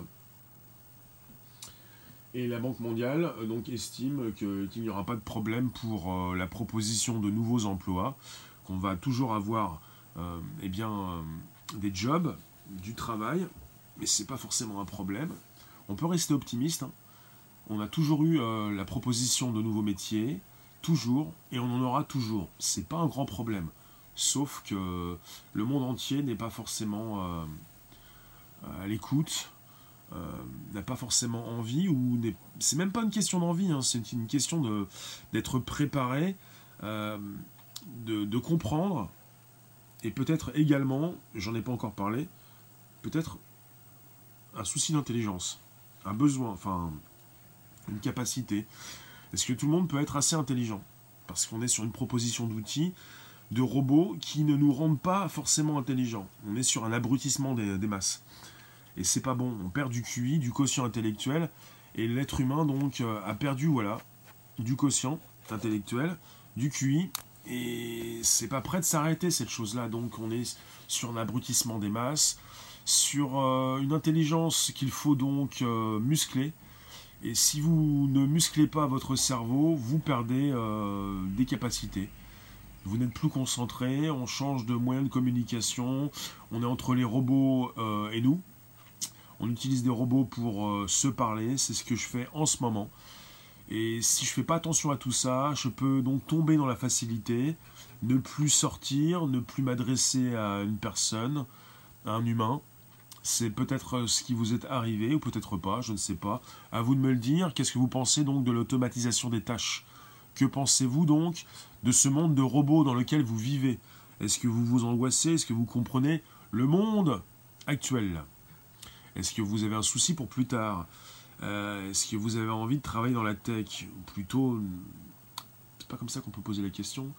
[SPEAKER 1] Et la Banque mondiale euh, donc estime qu'il n'y aura pas de problème pour euh, la proposition de nouveaux emplois, qu'on va toujours avoir euh, eh des jobs, du travail, mais ce n'est pas forcément un problème. On peut rester optimiste. Hein. On a toujours eu la proposition de nouveaux métiers, toujours, et on en aura toujours. C'est pas un grand problème. Sauf que le monde entier n'est pas forcément à l'écoute euh, n'a pas forcément envie, ou c'est même pas une question d'envie, hein, c'est une question d'être préparé, euh, de, comprendre, et peut-être également, j'en ai pas encore parlé, peut-être un souci d'intelligence, un besoin, enfin une capacité. Est-ce que tout le monde peut être assez intelligent? Parce qu'on est sur une proposition d'outils, de robots qui ne nous rendent pas forcément intelligents. On est sur un abrutissement des, masses. Et c'est pas bon. On perd du QI, du quotient intellectuel. Et l'être humain, donc, euh, a perdu, voilà, du quotient intellectuel, du QI. Et c'est pas prêt de s'arrêter, cette chose-là. Donc, on est sur un abrutissement des masses, sur euh, une intelligence qu'il faut donc euh, muscler et si vous ne musclez pas votre cerveau, vous perdez des capacités. Vous n'êtes plus concentré, on change de moyen de communication, on est entre les robots et nous. On utilise des robots pour euh, se parler, c'est ce que je fais en ce moment. Et si je fais pas attention à tout ça, je peux donc tomber dans la facilité, ne plus sortir, ne plus m'adresser à une personne, à un humain, c'est peut-être euh, ce qui vous est arrivé, ou peut-être pas, je ne sais pas. À vous de me le dire. Qu'est-ce que vous pensez donc de l'automatisation des tâches? Que pensez-vous donc de ce monde de robots dans lequel vous vivez? Est-ce que vous vous angoissez? Est-ce que vous comprenez le monde actuel? Est-ce que vous avez un souci pour plus tard euh, Est-ce que vous avez envie de travailler dans la tech Ou plutôt, c'est pas comme ça qu'on peut poser la question.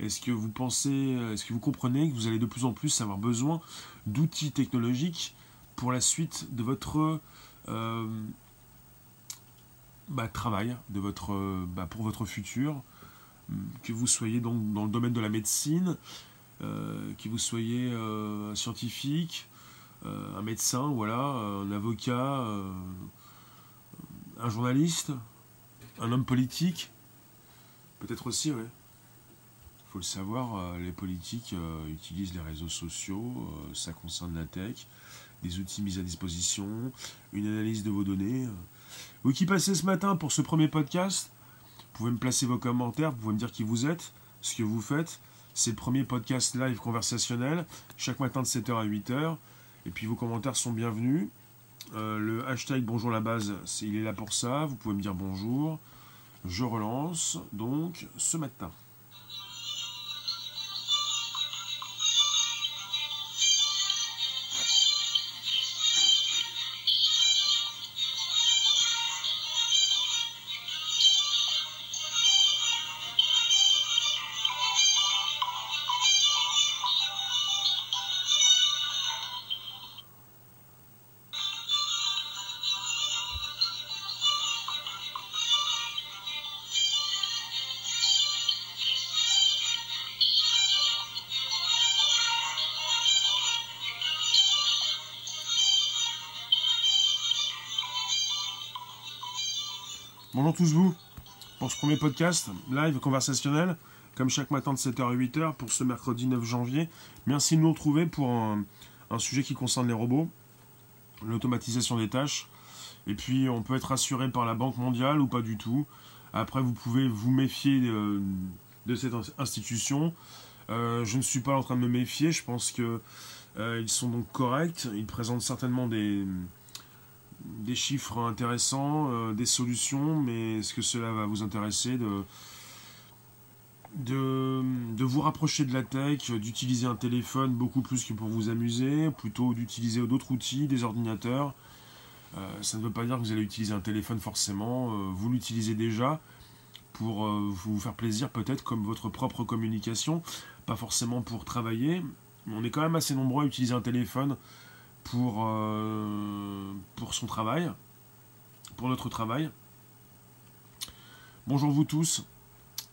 [SPEAKER 1] Est-ce que vous pensez, est-ce que vous comprenez que vous allez de plus en plus avoir besoin d'outils technologiques pour la suite de votre euh, bah, travail, de votre, bah, pour votre futur, que vous soyez donc dans le domaine de la médecine, euh, que vous soyez euh, scientifique, un médecin, voilà, un avocat, un journaliste, un homme politique, peut-être aussi, ouais. Il faut le savoir, les politiques utilisent les réseaux sociaux, ça concerne la tech, des outils mis à disposition, une analyse de vos données. Vous qui passez ce matin pour ce premier podcast, vous pouvez me placer vos commentaires, vous pouvez me dire qui vous êtes, ce que vous faites. C'est le premier podcast live conversationnel, chaque matin de 7h à 8h. Et puis vos commentaires sont bienvenus. Euh, le hashtag bonjour la base, il est là pour ça. Vous pouvez me dire bonjour. Je relance donc ce matin. Tous vous, pour ce premier podcast, live conversationnel, comme chaque matin de 7h à 8h, pour ce mercredi 9 janvier. Merci de nous retrouver pour un, sujet qui concerne les robots, l'automatisation des tâches. Et puis on peut être assuré par la Banque mondiale ou pas du tout. Après vous pouvez vous méfier de, cette institution. Euh, je ne suis pas en train de me méfier, je pense qu'ils euh, sont donc corrects. Ils présentent certainement des des chiffres intéressants, euh, des solutions, mais est-ce que cela va vous intéresser de, vous rapprocher de la tech, d'utiliser un téléphone beaucoup plus que pour vous amuser, plutôt d'utiliser d'autres outils, des ordinateurs? Euh, Ça ne veut pas dire que vous allez utiliser un téléphone forcément, euh, vous l'utilisez déjà pour vous faire plaisir peut-être comme votre propre communication, pas forcément pour travailler. On est quand même assez nombreux à utiliser un téléphone pour, euh, pour son travail, pour notre travail. Bonjour vous tous,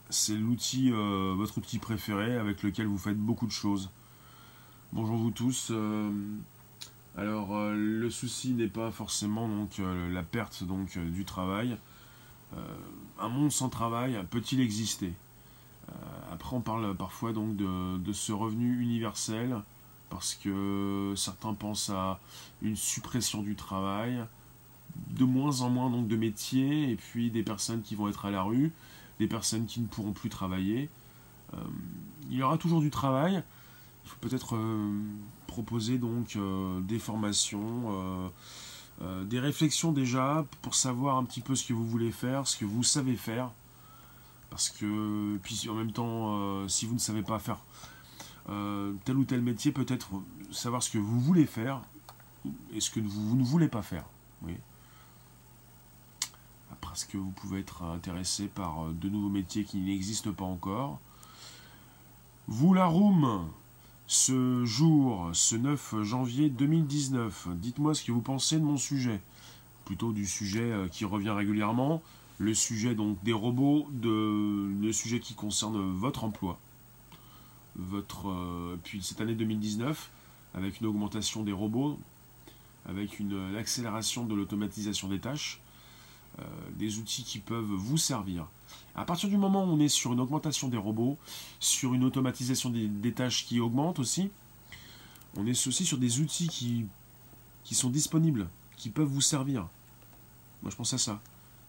[SPEAKER 1] c'est l'outil, euh, votre outil préféré avec lequel vous faites beaucoup de choses. Bonjour vous tous. Euh, alors le souci n'est pas forcément donc la perte donc du travail. un monde sans travail peut-il exister? Après on parle parfois donc de, de ce revenu universel parce que certains pensent à une suppression du travail, de moins en moins donc de métiers, et puis des personnes qui vont être à la rue, des personnes qui ne pourront plus travailler. Euh, il y aura toujours du travail. Il faut peut-être euh, proposer donc euh, des formations, des réflexions déjà pour savoir un petit peu ce que vous voulez faire, ce que vous savez faire. Parce que, puis en même temps, si vous ne savez pas faire euh, tel ou tel métier, peut-être savoir ce que vous voulez faire, et ce que vous, ne voulez pas faire. Oui. Parce que vous pouvez être intéressé par de nouveaux métiers qui n'existent pas encore? Vous, la room, ce jour, ce 9 janvier 2019, dites-moi ce que vous pensez de mon sujet. Plutôt du sujet euh, qui revient régulièrement, le sujet donc des robots, le sujet qui concerne votre emploi. Votre, euh, puis cette année 2019, avec une augmentation des robots, avec une, accélération de l'automatisation des tâches, euh, des outils qui peuvent vous servir. À partir du moment où on est sur une augmentation des robots, sur une automatisation des, tâches qui augmente aussi, on est aussi sur des outils qui, qui sont disponibles, qui peuvent vous servir. Moi je pense à ça.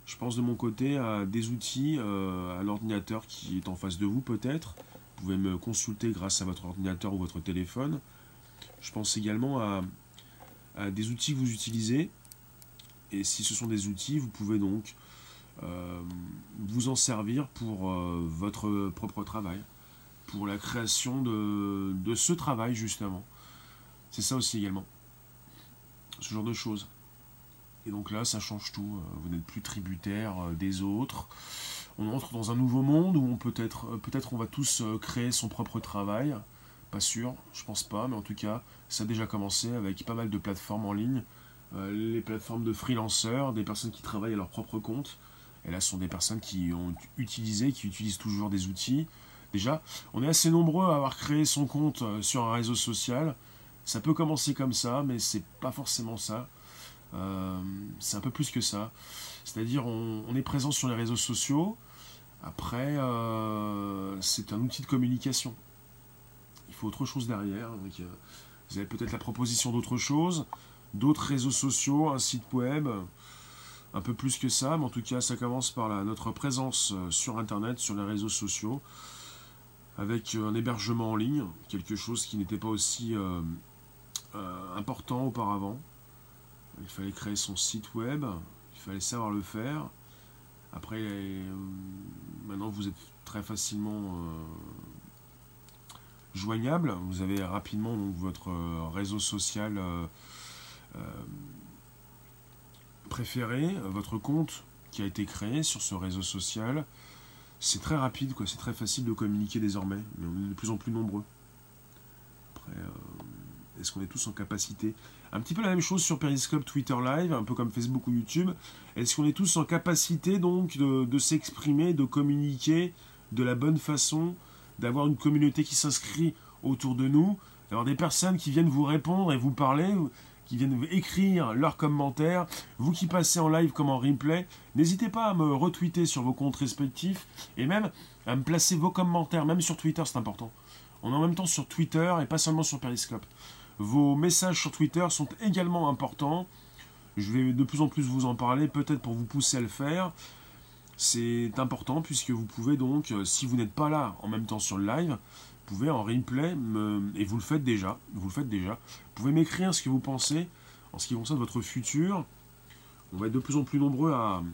[SPEAKER 1] Je pense de mon côté à des outils, euh, à l'ordinateur qui est en face de vous peut-être. Pouvez me consulter grâce à votre ordinateur ou votre téléphone. Je pense également à, à des outils que vous utilisez. Et si ce sont des outils, vous pouvez donc euh, vous en servir pour euh, votre propre travail, pour la création de, de ce travail justement. C'est ça aussi également. Ce genre de choses. Et donc là, ça change tout. Euh, vous n'êtes plus tributaire des autres. On entre dans un nouveau monde où on peut-être, peut-être on va tous créer son propre travail. Pas sûr, je pense pas, mais en tout cas, ça a déjà commencé avec pas mal de plateformes en ligne. les plateformes de freelanceurs, des personnes qui travaillent à leur propre compte, et là, ce sont des personnes qui ont utilisé, qui utilisent toujours des outils. Déjà, on est assez nombreux à avoir créé son compte euh, sur un réseau social. Ça peut commencer comme ça, mais c'est pas forcément ça. Euh, c'est un peu plus que ça. C'est-à-dire, on, est présent sur les réseaux sociaux. Après, euh, c'est un outil de communication. Il faut autre chose derrière. vous avez peut-être la proposition d'autre chose, d'autres réseaux sociaux, un site web un peu plus que ça, mais en tout cas ça commence par notre présence euh, sur Internet, sur les réseaux sociaux, avec euh, un hébergement en ligne, quelque chose qui n'était pas aussi euh, important auparavant. Il fallait créer son site web, il fallait savoir le faire. Après, maintenant vous êtes très facilement joignable, vous avez rapidement votre réseau social préféré, votre compte qui a été créé sur ce réseau social, c'est très rapide, quoi. c'est très facile de communiquer désormais, mais on est de plus en plus nombreux. Après, euh, est-ce qu'on est tous en capacité Un petit peu la même chose sur Periscope, Twitter Live, un peu comme Facebook ou YouTube. Est-ce qu'on est tous en capacité donc de, s'exprimer, de communiquer de la bonne façon, d'avoir une communauté qui s'inscrit autour de nous, d'avoir des personnes qui viennent vous répondre et vous parler qui viennent écrire leurs commentaires. Vous qui passez en live comme en replay, n'hésitez pas à me retweeter sur vos comptes respectifs et même à me placer vos commentaires, même sur Twitter, c'est important. On est en même temps sur Twitter et pas seulement sur Periscope. Vos messages sur Twitter sont également importants. Je vais de plus en plus vous en parler, peut-être pour vous pousser à le faire. C'est important puisque vous pouvez donc, euh, si vous n'êtes pas là en même temps sur le live, vous pouvez en replay, et vous le faites déjà, vous le faites déjà, vous pouvez m'écrire ce que vous pensez en ce qui concerne votre futur. On va être de plus en plus nombreux à,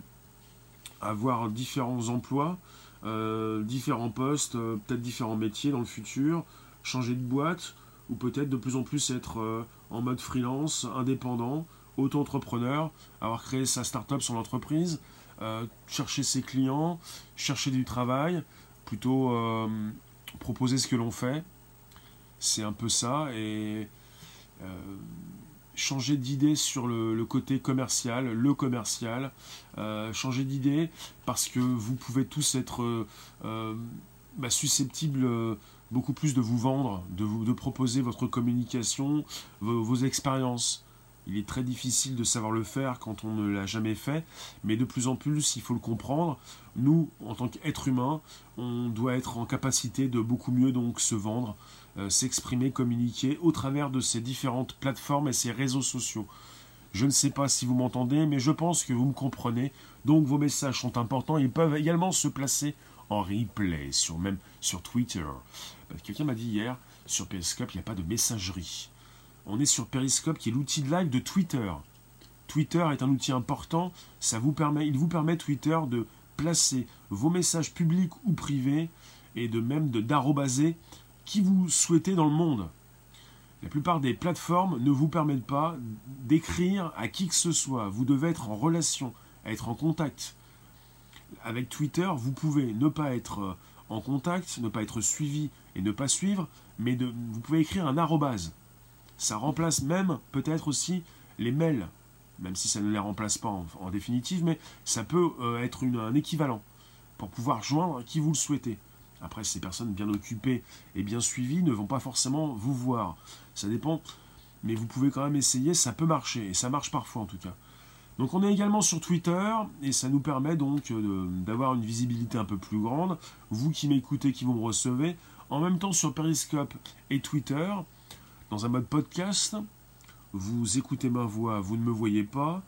[SPEAKER 1] avoir différents emplois, euh, différents postes, euh, peut-être différents métiers dans le futur, changer de boîte, ou peut-être de plus en plus être euh, en mode freelance, indépendant, auto-entrepreneur, avoir créé sa start-up, son entreprise, chercher ses clients, chercher du travail, plutôt proposer ce que l'on fait. C'est un peu ça. Et euh, changer d'idée sur le, côté commercial, le commercial. Euh, changer d'idée parce que vous pouvez tous être euh, bah, susceptibles beaucoup plus de vous vendre, de, proposer votre communication, vos expériences. Il est très difficile de savoir le faire quand on ne l'a jamais fait, mais de plus en plus, il faut le comprendre. Nous, en tant qu'être humain, on doit être en capacité de beaucoup mieux donc se vendre, euh, s'exprimer, communiquer au travers de ces différentes plateformes et ces réseaux sociaux. Je ne sais pas si vous m'entendez, mais je pense que vous me comprenez. Donc vos messages sont importants. Ils peuvent également se placer en replay, sur, même sur Twitter. Quelqu'un m'a dit hier, sur Periscope, il n'y a pas de messagerie on est sur Periscope qui est l'outil de live de Twitter. Twitter est un outil important, ça vous permet, il vous permet Twitter de placer vos messages publics ou privés et de même de d'arrobaser qui vous souhaitez dans le monde. La plupart des plateformes ne vous permettent pas d'écrire à qui que ce soit. Vous devez être en relation, être en contact. Avec Twitter, vous pouvez ne pas être euh, en contact, ne pas être suivi et ne pas suivre, mais vous pouvez écrire un arrobase. Ça remplace même peut-être aussi les mails, même si ça ne les remplace pas en, définitive, mais ça peut euh, être un équivalent pour pouvoir joindre qui vous le souhaitez. Après, ces personnes bien occupées et bien suivies ne vont pas forcément vous voir. Ça dépend, mais vous pouvez quand même essayer, ça peut marcher, et ça marche parfois en tout cas. Donc on est également sur Twitter, et ça nous permet donc euh, d'avoir une visibilité un peu plus grande. Vous qui m'écoutez, qui vous me recevez, en même temps sur Periscope et Twitter, dans un mode podcast, vous écoutez ma voix, vous ne me voyez pas.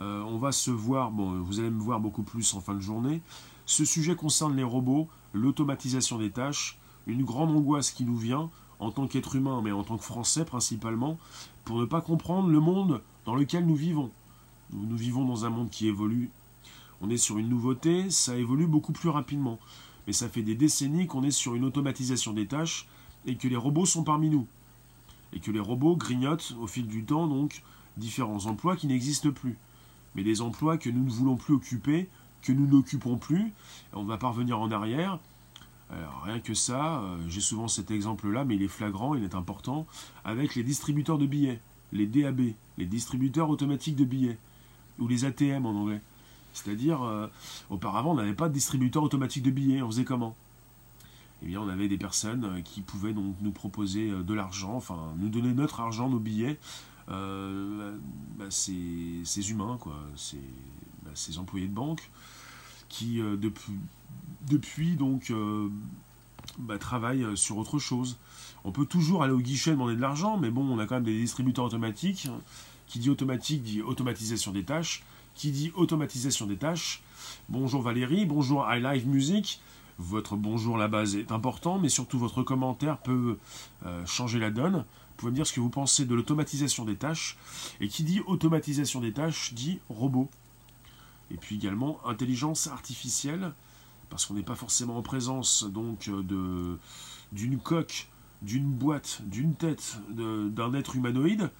[SPEAKER 1] Euh, on va se voir, bon, vous allez me voir beaucoup plus en fin de journée. Ce sujet concerne les robots, l'automatisation des tâches, une grande angoisse qui nous vient, en tant qu'être humain, mais en tant que Français principalement, pour ne pas comprendre le monde dans lequel nous vivons. Nous, vivons dans un monde qui évolue. On est sur une nouveauté, ça évolue beaucoup plus rapidement. Mais ça fait des décennies qu'on est sur une automatisation des tâches et que les robots sont parmi nous. Et que les robots grignotent au fil du temps donc différents emplois qui n'existent plus. Mais des emplois que nous ne voulons plus occuper, que nous n'occupons plus, on va pas revenir en arrière, alors, rien que ça, euh, j'ai souvent cet exemple-là, mais il est flagrant, il est important, avec les distributeurs de billets, les DAB, les distributeurs automatiques de billets, ou les ATM en anglais. C'est-à-dire, euh, auparavant, on n'avait pas de distributeur automatique de billets, on faisait comment? Eh bien, on avait des personnes euh, qui pouvaient donc nous proposer de l'argent, enfin, nous donner notre argent, nos billets. Bah, ces, humains, quoi, ces, bah, ces employés de banque, qui depuis donc euh, bah, travaille euh, sur autre chose. On peut toujours aller au guichet demander de l'argent, mais bon, on a quand même des distributeurs automatiques. Qui dit automatique dit automatisation des tâches. Qui dit automatisation des tâches. Bonjour Valérie, bonjour iLive Music. Votre bonjour la base est important, mais surtout votre commentaire peut euh, changer la donne. Vous pouvez me dire ce que vous pensez de l'automatisation des tâches. Et qui dit automatisation des tâches dit robot. Et puis également intelligence artificielle parce qu'on n'est pas forcément en présence donc de d'une coque, d'une boîte, d'une tête, d'un être humanoïde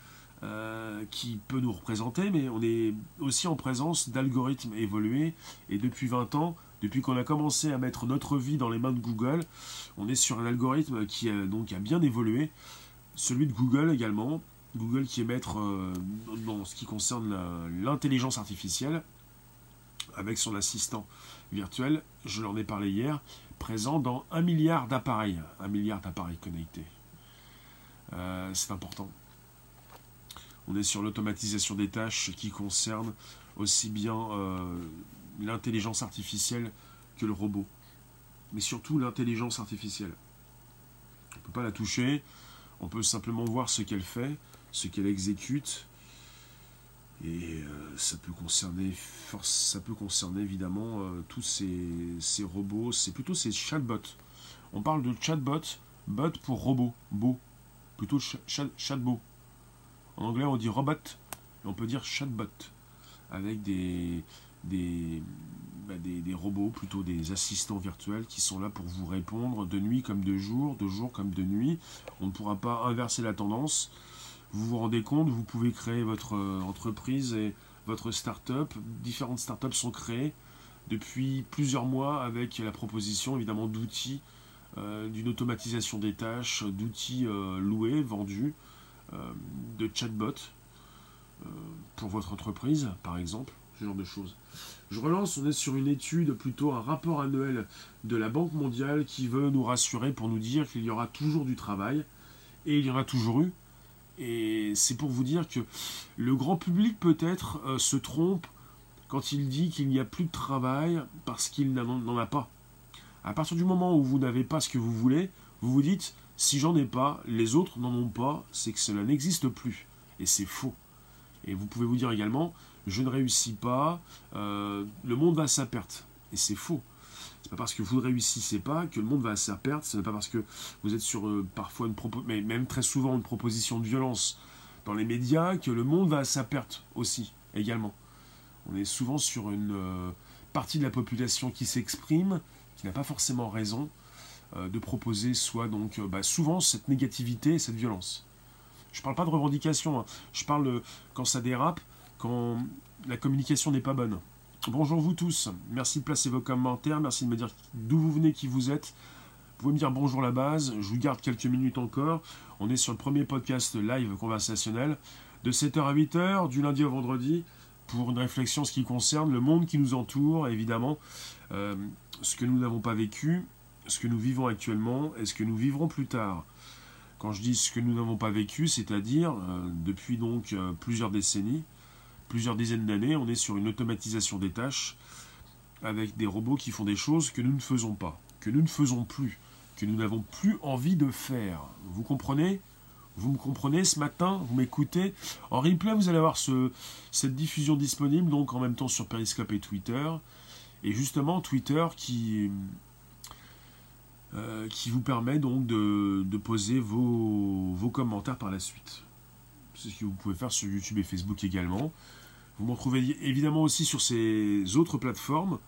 [SPEAKER 1] euh, qui peut nous représenter, mais on est aussi en présence d'algorithmes évolués. Et depuis 20 ans, depuis qu'on a commencé à mettre notre vie dans les mains de Google, on est sur un algorithme qui a, donc a bien évolué, celui de Google également. Google qui est maître euh, dans ce qui concerne l'intelligence artificielle avec son assistant virtuel, je l'en ai parlé hier, présent dans un milliard d'appareils, un milliard d'appareils connectés. Euh, c'est important. On est sur l'automatisation des tâches qui concernent aussi bien euh, l'intelligence artificielle que le robot, mais surtout l'intelligence artificielle. On ne peut pas la toucher, on peut simplement voir ce qu'elle fait, ce qu'elle exécute, et euh, ça peut concerner, ça peut concerner évidemment euh, tous ces, robots, c'est plutôt ces chatbots. On parle de chatbot, bot pour robot, beau, plutôt chatbot. En anglais on dit robot, et on peut dire chatbot, avec des, bah, des, des, robots, plutôt des assistants virtuels qui sont là pour vous répondre de nuit comme de jour, de jour comme de nuit. On ne pourra pas inverser la tendance vous vous rendez compte, vous pouvez créer votre euh, entreprise et votre start-up. Différentes start-up sont créées depuis plusieurs mois avec la proposition évidemment d'outils, euh, d'une automatisation des tâches, d'outils euh, loués, vendus, de chatbots pour votre entreprise par exemple, ce genre de choses. Je relance, on est sur une étude, plutôt un rapport annuel de la Banque mondiale qui veut nous rassurer pour nous dire qu'il y aura toujours du travail, et il y en a toujours eu, et c'est pour vous dire que le grand public peut-être euh, se trompe quand il dit qu'il n'y a plus de travail parce qu'il n'en a pas. À partir du moment où vous n'avez pas ce que vous voulez, vous vous dites si j'en ai pas, les autres n'en ont pas, c'est que cela n'existe plus. Et c'est faux. Et vous pouvez vous dire également je ne réussis pas, euh, le monde va à sa perte. Et c'est faux. C'est pas parce que vous ne réussissez pas que le monde va à sa perte. Ce n'est pas parce que vous êtes sur euh, parfois une proposition, mais même très souvent une proposition de violence dans les médias que le monde va à sa perte aussi, également. On est souvent sur une euh, partie de la population qui s'exprime, qui n'a pas forcément raison de proposer soit donc bah, souvent cette négativité et cette violence. Je parle pas de revendication, hein. je parle quand ça dérape, quand la communication n'est pas bonne. Bonjour vous tous, merci de placer vos commentaires, merci de me dire d'où vous venez, qui vous êtes. Vous pouvez me dire bonjour la base, je vous garde quelques minutes encore. On est sur le premier podcast live conversationnel de 7h à 8h, du lundi au vendredi, pour une réflexion ce qui concerne le monde qui nous entoure, évidemment, euh, ce que nous n'avons pas vécu, ce que nous vivons actuellement et ce que nous vivrons plus tard. Quand je dis ce que nous n'avons pas vécu, c'est-à-dire euh, depuis donc euh, plusieurs décennies, plusieurs dizaines d'années, on est sur une automatisation des tâches avec des robots qui font des choses que nous ne faisons pas, que nous ne faisons plus, que nous n'avons plus envie de faire. Vous comprenez? Vous me comprenez? Ce matin Vous m'écoutez En replay, vous allez avoir ce, cette diffusion disponible, donc en même temps sur Periscope et Twitter. Et justement, Twitter qui, euh, qui vous permet donc de, poser vos, commentaires par la suite. C'est ce que vous pouvez faire sur YouTube et Facebook également. Vous m'en trouvez évidemment aussi sur ces autres plateformes.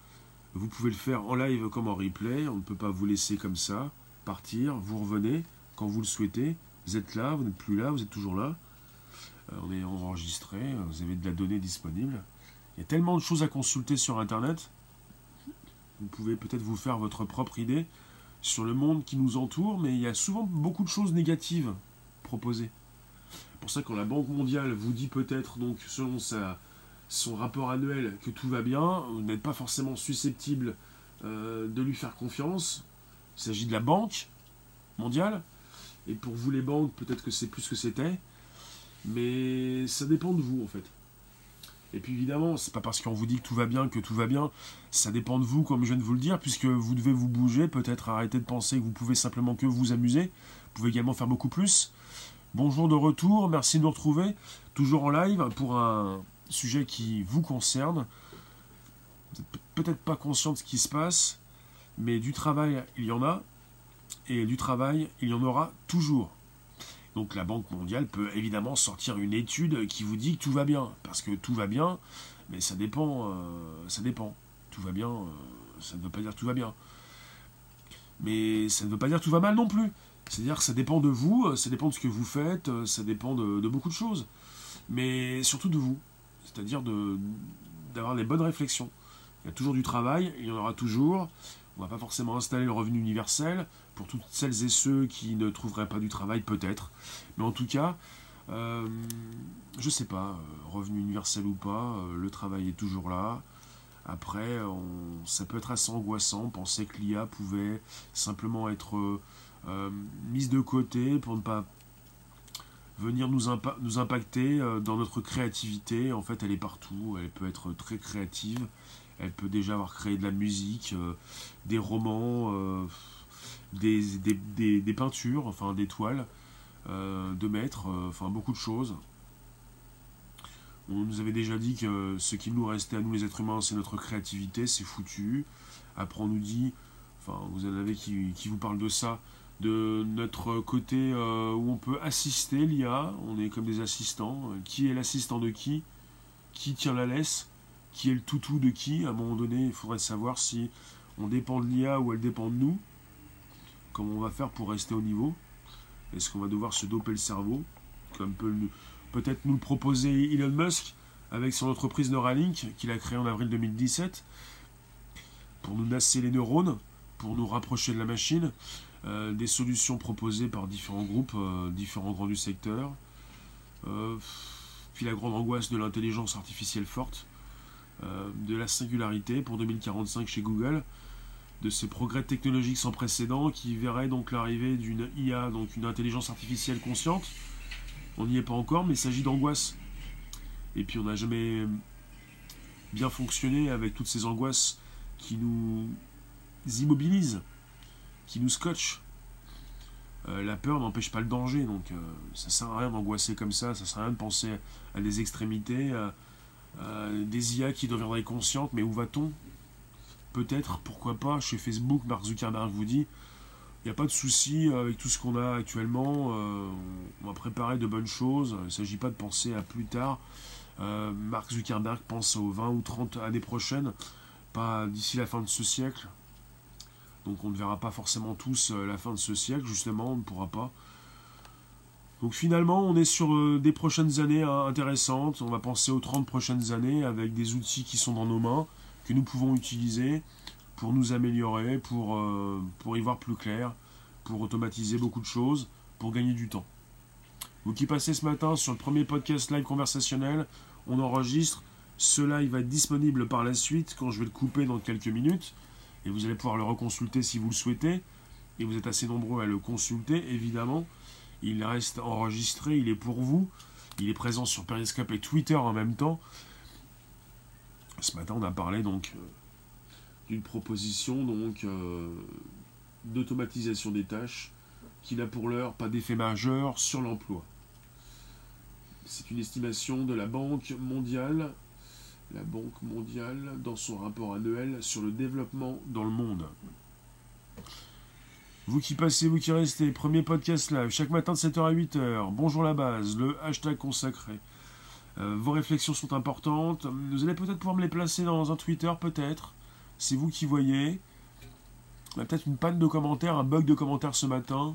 [SPEAKER 1] Vous pouvez le faire en live comme en replay. On ne peut pas vous laisser comme ça partir. Vous revenez quand vous le souhaitez. Vous êtes là, vous n'êtes plus là, vous êtes toujours là. Euh, on est enregistré, vous avez de la donnée disponible. Il y a tellement de choses à consulter sur Internet. Vous pouvez peut-être vous faire votre propre idée sur le monde qui nous entoure, mais il y a souvent beaucoup de choses négatives proposées. Pour ça, quand la Banque mondiale vous dit peut-être, donc selon son rapport annuel que tout va bien, vous n'êtes pas forcément susceptible euh, de lui faire confiance. Il s'agit de la banque mondiale. Et pour vous les banques, peut-être que c'est plus que c'était. Mais ça dépend de vous en fait. Et puis évidemment, c'est pas parce qu'on vous dit que tout va bien que tout va bien. Ça dépend de vous, comme je viens de vous le dire, puisque vous devez vous bouger, peut-être arrêter de penser que vous pouvez simplement que vous amuser. Vous pouvez également faire beaucoup plus. Bonjour de retour, merci de nous retrouver. Toujours en live pour un, sujet qui vous concerne. Vous n'êtes peut-être pas conscient de ce qui se passe, mais du travail, il y en a, et du travail, il y en aura toujours. Donc la Banque mondiale peut évidemment sortir une étude qui vous dit que tout va bien, parce que tout va bien, mais ça dépend, euh, ça dépend. Tout va bien, euh, ça ne veut pas dire tout va bien. Mais ça ne veut pas dire tout va mal non plus. C'est-à-dire que ça dépend de vous, ça dépend de ce que vous faites, ça dépend de beaucoup de choses. Mais surtout de vous c'est-à-dire d'avoir les bonnes réflexions. Il y a toujours du travail, il y en aura toujours. On va pas forcément installer le revenu universel pour toutes celles et ceux qui ne trouveraient pas du travail, peut-être. Mais en tout cas, euh, je sais pas, euh, revenu universel ou pas, euh, le travail est toujours là. Après, ça peut être assez angoissant, penser que l'IA pouvait simplement être mise de côté pour ne pas venir nous, nous impacter euh, dans notre créativité. En fait, elle est partout. Elle peut être très créative. Elle peut déjà avoir créé de la musique, euh, des romans, euh, des, peintures, enfin des toiles de maîtres, enfin beaucoup de choses. On nous avait déjà dit que ce qui nous restait à nous les êtres humains, c'est notre créativité, c'est foutu. Après, on nous dit, enfin, vous en avez qui, vous parlent de ça, de notre côté euh, où on peut assister l'IA, on est comme des assistants. Qui est l'assistant de qui? Qui tient la laisse? Qui est le toutou de qui À un moment donné, il faudrait savoir si on dépend de l'IA ou elle dépend de nous. Comment on va faire pour rester au niveau? Est-ce qu'on va devoir se doper le cerveau Comme peut peut-être nous le proposer Elon Musk avec son entreprise Neuralink qu'il a créée en avril 2017 pour nous nasser les neurones, pour nous rapprocher de la machine. Euh, des solutions proposées par différents groupes, euh, différents grands du secteur, euh, puis la grande angoisse de l'intelligence artificielle forte, de la singularité pour 2045 chez Google, de ces progrès technologiques sans précédent qui verraient donc l'arrivée d'une IA, donc une intelligence artificielle consciente. On n'y est pas encore, mais il s'agit d'angoisse. Et puis on n'a jamais bien fonctionné avec toutes ces angoisses qui nous immobilisent qui nous scotche. Euh, la peur n'empêche pas le danger, donc euh, ça sert à rien d'angoisser comme ça, ça sert à rien de penser à des extrémités, à, des IA qui deviendraient conscientes, mais où va-t-on? Peut-être, pourquoi pas, chez Facebook, Mark Zuckerberg vous dit, il n'y a pas de souci avec tout ce qu'on a actuellement, euh, on va préparer de bonnes choses, il ne s'agit pas de penser à plus tard. Mark Zuckerberg pense aux 20 ou 30 années prochaines, pas d'ici la fin de ce siècle, donc on ne verra pas forcément tous euh, la fin de ce siècle, justement, on ne pourra pas. Donc finalement, on est sur euh, des prochaines années hein, intéressantes. On va penser aux 30 prochaines années avec des outils qui sont dans nos mains, que nous pouvons utiliser pour nous améliorer, pour, euh, pour y voir plus clair, pour automatiser beaucoup de choses, pour gagner du temps. Vous qui passez ce matin sur le premier podcast live conversationnel, on enregistre. Ce live va être disponible par la suite quand je vais le couper dans quelques minutes. Et vous allez pouvoir le reconsulter si vous le souhaitez. Et vous êtes assez nombreux à le consulter, évidemment. Il reste enregistré, il est pour vous. Il est présent sur Periscope et Twitter en même temps. Ce matin, on a parlé donc euh, d'une proposition euh, d'automatisation des tâches qui n'a pour l'heure pas d'effet majeur sur l'emploi. C'est une estimation de la Banque mondiale, la Banque mondiale dans son rapport annuel sur le développement dans le monde. Vous qui passez, vous qui restez, premier podcast live, chaque matin de 7h à 8h, bonjour la base, le hashtag consacré. Euh, vos réflexions sont importantes. Vous allez peut-être pouvoir me les placer dans un Twitter, peut-être. C'est vous qui voyez. A peut-être une panne de commentaires, un bug de commentaires ce matin.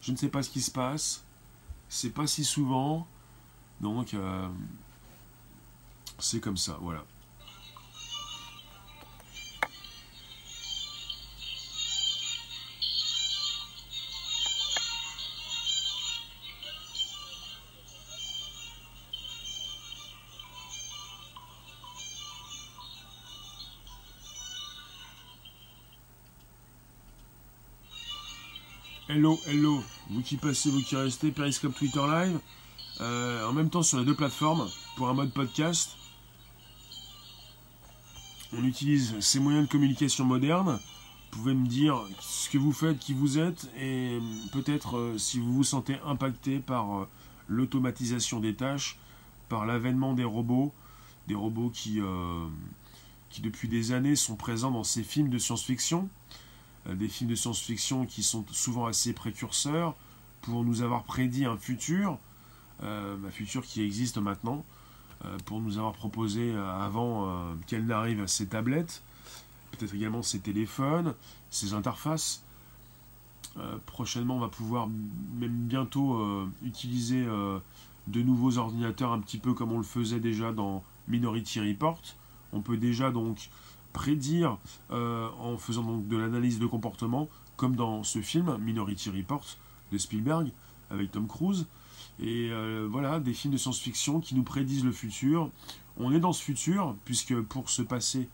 [SPEAKER 1] Je ne sais pas ce qui se passe. C'est pas si souvent. Donc, euh, c'est comme ça, voilà. Hello, hello, vous qui passez, vous qui restez, Periscope Twitter Live, euh, en même temps sur les deux plateformes, pour un mode podcast. On utilise ces moyens de communication modernes. Vous pouvez me dire ce que vous faites, qui vous êtes, et peut-être euh, si vous vous sentez impacté par euh, l'automatisation des tâches, par l'avènement des robots, des robots qui, qui depuis des années sont présents dans ces films de science-fiction. Euh, des films de science-fiction qui sont souvent assez précurseurs pour nous avoir prédit un futur, euh, un futur qui existe maintenant, euh, pour nous avoir proposé avant qu'elle n'arrive ces tablettes, peut-être également ces téléphones, ces interfaces. prochainement, on va pouvoir même bientôt utiliser de nouveaux ordinateurs un petit peu comme on le faisait déjà dans Minority Report. On peut déjà donc prédire euh, en faisant donc de l'analyse de comportement, comme dans ce film Minority Report de Spielberg avec Tom Cruise. Et euh, voilà, des films de science-fiction qui nous prédisent le futur. On est dans ce futur, puisque pour se passer,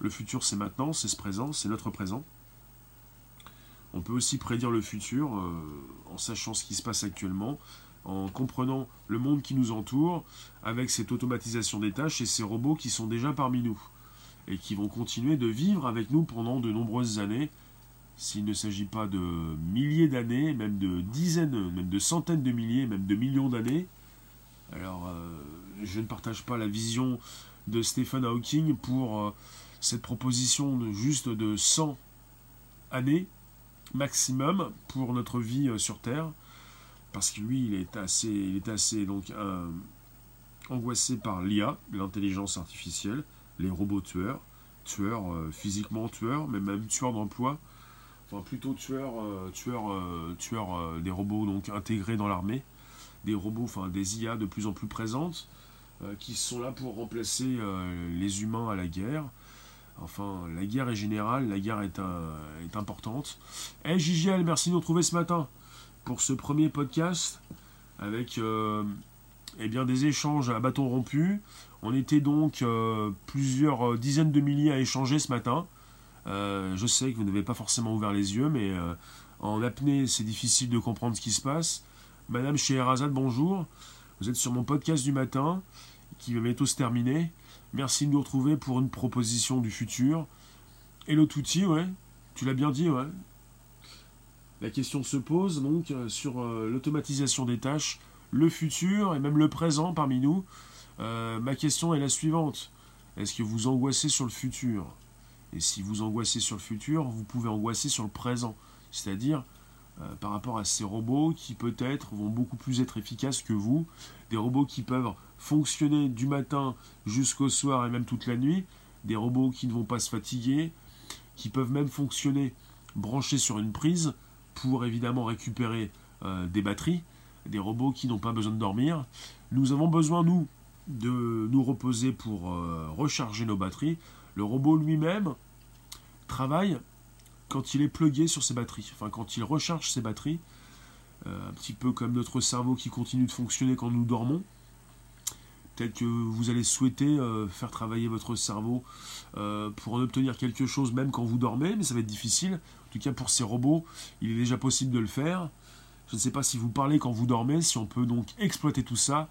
[SPEAKER 1] le futur c'est maintenant, c'est ce présent, c'est notre présent. On peut aussi prédire le futur euh, en sachant ce qui se passe actuellement, en comprenant le monde qui nous entoure, avec cette automatisation des tâches et ces robots qui sont déjà parmi nous et qui vont continuer de vivre avec nous pendant de nombreuses années, s'il ne s'agit pas de milliers d'années, même de dizaines, même de centaines de milliers, même de millions d'années. Alors, euh, je ne partage pas la vision de Stephen Hawking pour euh, cette proposition de juste de 100 années maximum pour notre vie euh, sur Terre, parce que lui, il est assez, il est assez donc angoissé par l'IA, l'intelligence artificielle, les robots tueurs, tueurs euh, physiquement tueurs, mais même tueurs d'emploi, enfin plutôt tueurs, euh, tueurs, euh, tueurs des robots donc intégrés dans l'armée, des robots, enfin des IA de plus en plus présentes, qui sont là pour remplacer les humains à la guerre. Enfin, la guerre est générale, la guerre est, importante. Eh JGL, merci de nous retrouver ce matin pour ce premier podcast avec eh bien, des échanges à bâton rompu. On était donc euh, plusieurs euh, dizaines de milliers à échanger ce matin. Euh, je sais que vous n'avez pas forcément ouvert les yeux, mais en apnée, c'est difficile de comprendre ce qui se passe. Madame Scheherazade, bonjour. Vous êtes sur mon podcast du matin, qui va bientôt se terminer. Merci de nous retrouver pour une proposition du futur. Hello Touti, ouais. Tu l'as bien dit, ouais. La question se pose donc sur l'automatisation des tâches, le futur et même le présent parmi nous. Euh, ma question est la suivante. Est-ce que vous angoissez sur le futur? Et si vous angoissez sur le futur, vous pouvez angoisser sur le présent. C'est-à-dire euh, par rapport à ces robots qui peut-être vont beaucoup plus être efficaces que vous. Des robots qui peuvent fonctionner du matin jusqu'au soir et même toute la nuit. Des robots qui ne vont pas se fatiguer. Qui peuvent même fonctionner branchés sur une prise pour évidemment récupérer euh, des batteries. Des robots qui n'ont pas besoin de dormir. Nous avons besoin, nous, de nous reposer pour euh, recharger nos batteries. Le robot lui-même travaille quand il est plugué sur ses batteries, enfin quand il recharge ses batteries, euh, un petit peu comme notre cerveau qui continue de fonctionner quand nous dormons. Peut-être que vous allez souhaiter euh, faire travailler votre cerveau pour en obtenir quelque chose même quand vous dormez, mais ça va être difficile. En tout cas pour ces robots, il est déjà possible de le faire. Je ne sais pas si vous parlez quand vous dormez, si on peut donc exploiter tout ça.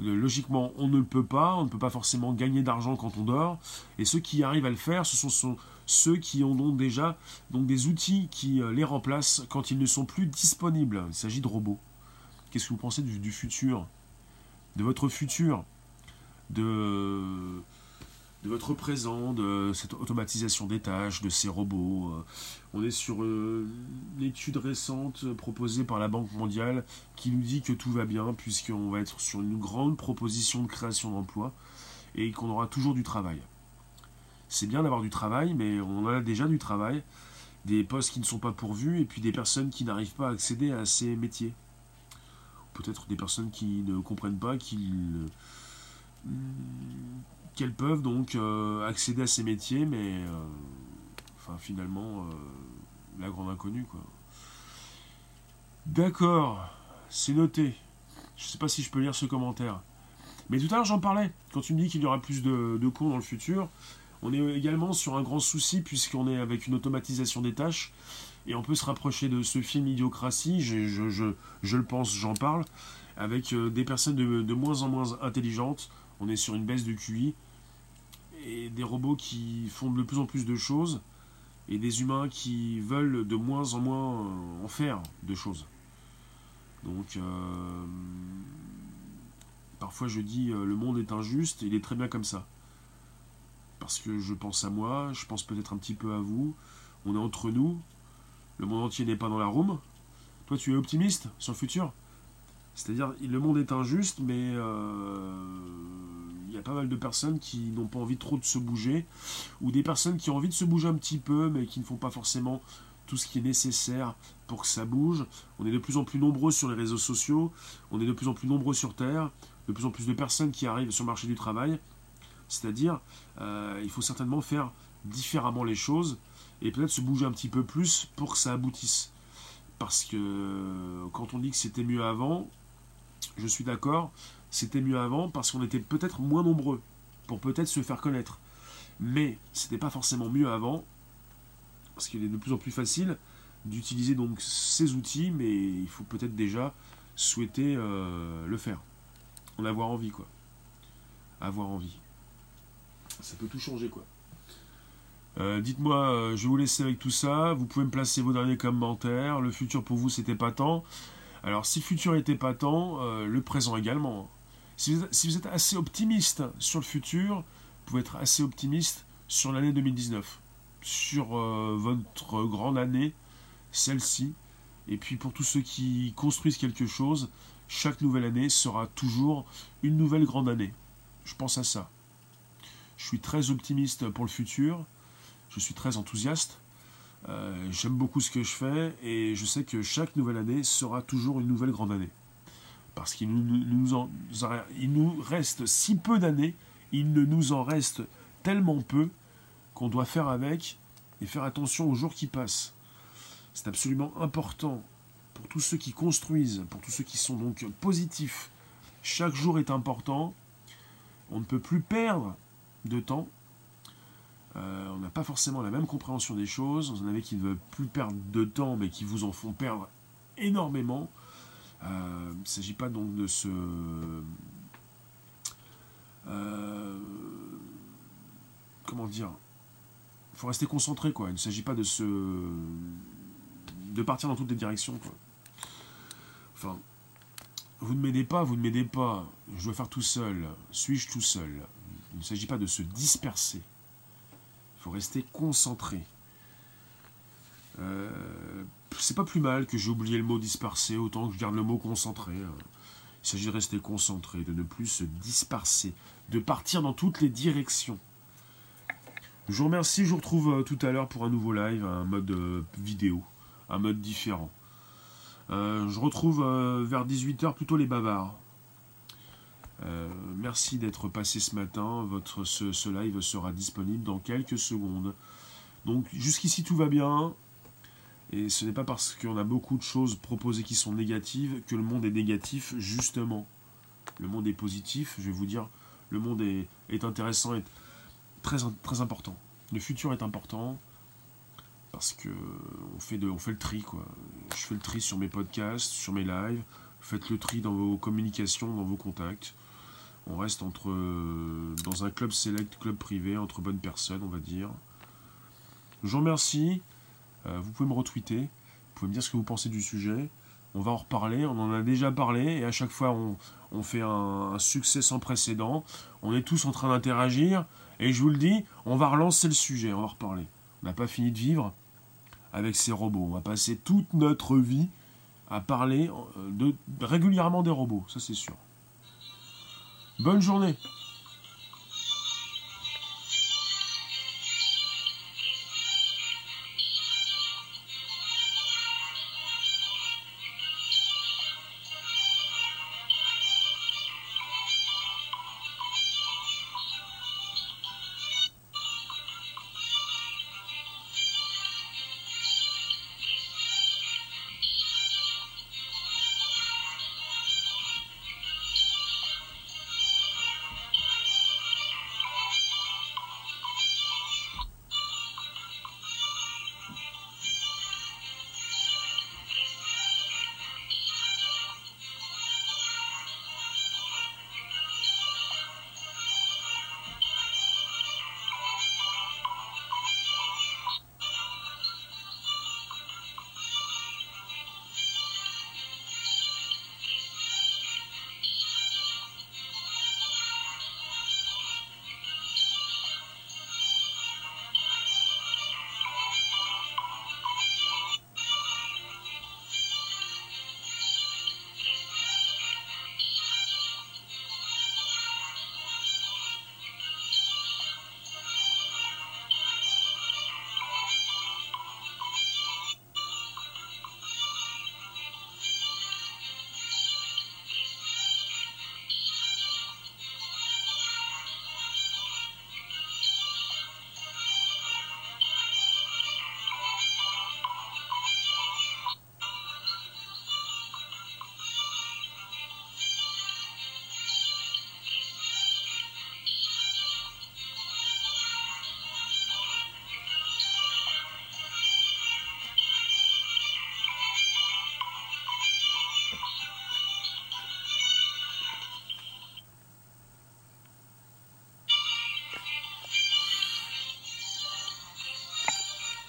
[SPEAKER 1] Euh, logiquement, on ne le peut pas. On ne peut pas forcément gagner d'argent quand on dort. Et ceux qui arrivent à le faire, ce sont, ceux qui ont donc déjà donc des outils qui euh, les remplacent quand ils ne sont plus disponibles. Il s'agit de robots. Qu'est-ce que vous pensez du futur? De votre futur? De de votre présent, de cette automatisation des tâches, de ces robots. Euh, on est sur euh, une étude récente proposée par la Banque mondiale qui nous dit que tout va bien puisqu'on va être sur une grande proposition de création d'emplois et qu'on aura toujours du travail. C'est bien d'avoir du travail, mais on a déjà du travail, des postes qui ne sont pas pourvus et puis des personnes qui n'arrivent pas à accéder à ces métiers. Peut-être des personnes qui ne comprennent pas qu'ils qu'elles peuvent donc euh, accéder à ces métiers, mais euh, enfin finalement euh, la grande inconnue quoi. D'accord, c'est noté. Je sais pas si je peux lire ce commentaire. Mais tout à l'heure j'en parlais, quand tu me dis qu'il y aura plus de, de cours dans le futur, on est également sur un grand souci puisqu'on est avec une automatisation des tâches et on peut se rapprocher de ce film Idiocratie, je, je, je, le pense, j'en parle, avec des personnes de, moins en moins intelligentes. On est sur une baisse de QI et des robots qui font de plus en plus de choses et des humains qui veulent de moins en moins en faire de choses. Donc, euh, parfois je dis euh, le monde est injuste, il est très bien comme ça. Parce que je pense à moi, je pense peut-être un petit peu à vous, on est entre nous, le monde entier n'est pas dans la room. Toi, tu es optimiste sur le futur? C'est-à-dire, le monde est injuste, mais euh, y a pas mal de personnes qui n'ont pas envie trop de se bouger, ou des personnes qui ont envie de se bouger un petit peu, mais qui ne font pas forcément tout ce qui est nécessaire pour que ça bouge. On est de plus en plus nombreux sur les réseaux sociaux, on est de plus en plus nombreux sur Terre, de plus en plus de personnes qui arrivent sur le marché du travail. C'est-à-dire, euh, il faut certainement faire différemment les choses et peut-être se bouger un petit peu plus pour que ça aboutisse. Parce que quand on dit que c'était mieux avant, je suis d'accord, c'était mieux avant parce qu'on était peut-être moins nombreux pour peut-être se faire connaître. Mais c'était pas forcément mieux avant parce qu'il est de plus en plus facile d'utiliser donc ces outils, mais il faut peut-être déjà souhaiter euh, le faire, en avoir envie quoi, avoir envie. Ça peut tout changer quoi. Euh, dites-moi, euh, je vais vous laisser avec tout ça. Vous pouvez me placer vos derniers commentaires. Le futur pour vous, c'était pas tant. Alors, si le futur était pas tant, le présent également. Si vous, êtes, assez optimiste sur le futur, vous pouvez être assez optimiste sur l'année 2019, sur euh, votre grande année, celle-ci. Et puis pour tous ceux qui construisent quelque chose, chaque nouvelle année sera toujours une nouvelle grande année. Je pense à ça. Je suis très optimiste pour le futur. Je suis très enthousiaste. Euh, j'aime beaucoup ce que je fais et je sais que chaque nouvelle année sera toujours une nouvelle grande année parce qu'il nous, reste si peu d'années, il ne nous en reste tellement peu qu'on doit faire avec et faire attention aux jours qui passent. C'est absolument important pour tous ceux qui construisent, pour tous ceux qui sont donc positifs. Chaque jour est important. On ne peut plus perdre de temps. Euh, on n'a pas forcément la même compréhension des choses. Vous en avez qui ne veulent plus perdre de temps, mais qui vous en font perdre énormément. Euh, il ne s'agit pas donc de se... Euh, comment dire Il faut rester concentré, quoi. Il ne s'agit pas de se... de partir dans toutes les directions, quoi. Enfin, vous ne m'aidez pas, vous ne m'aidez pas. Je dois faire tout seul. Suis-je tout seul? Il ne s'agit pas de se disperser. Il faut rester concentré. Euh, c'est pas plus mal que j'ai oublié le mot disperser, autant que je garde le mot concentré. Hein. Il s'agit de rester concentré, de ne plus se disperser, de partir dans toutes les directions. Je vous remercie, je vous retrouve euh, tout à l'heure pour un nouveau live, un mode euh, vidéo, un mode différent. Euh, je retrouve vers 18h plutôt les bavards. merci d'être passé ce matin. Votre, ce, live sera disponible dans quelques secondes. Donc jusqu'ici tout va bien. Et ce n'est pas parce qu'on a beaucoup de choses proposées qui sont négatives que le monde est négatif, justement. Le monde est positif, je vais vous dire, le monde est, intéressant et très, très important. Le futur est important parce que on fait, fait le tri. Quoi. Je fais le tri sur mes podcasts, sur mes lives. Faites le tri dans vos communications, dans vos contacts. On reste entre dans un club select, club privé, entre bonnes personnes, on va dire. Je vous remercie. Euh, vous pouvez me retweeter. Vous pouvez me dire ce que vous pensez du sujet. On va en reparler. On en a déjà parlé. Et à chaque fois, on, fait un, succès sans précédent. On est tous en train d'interagir. Et je vous le dis, on va relancer le sujet. On va reparler. On n'a pas fini de vivre avec ces robots. On va passer toute notre vie à parler euh, de, régulièrement des robots. Ça, c'est sûr. Bonne journée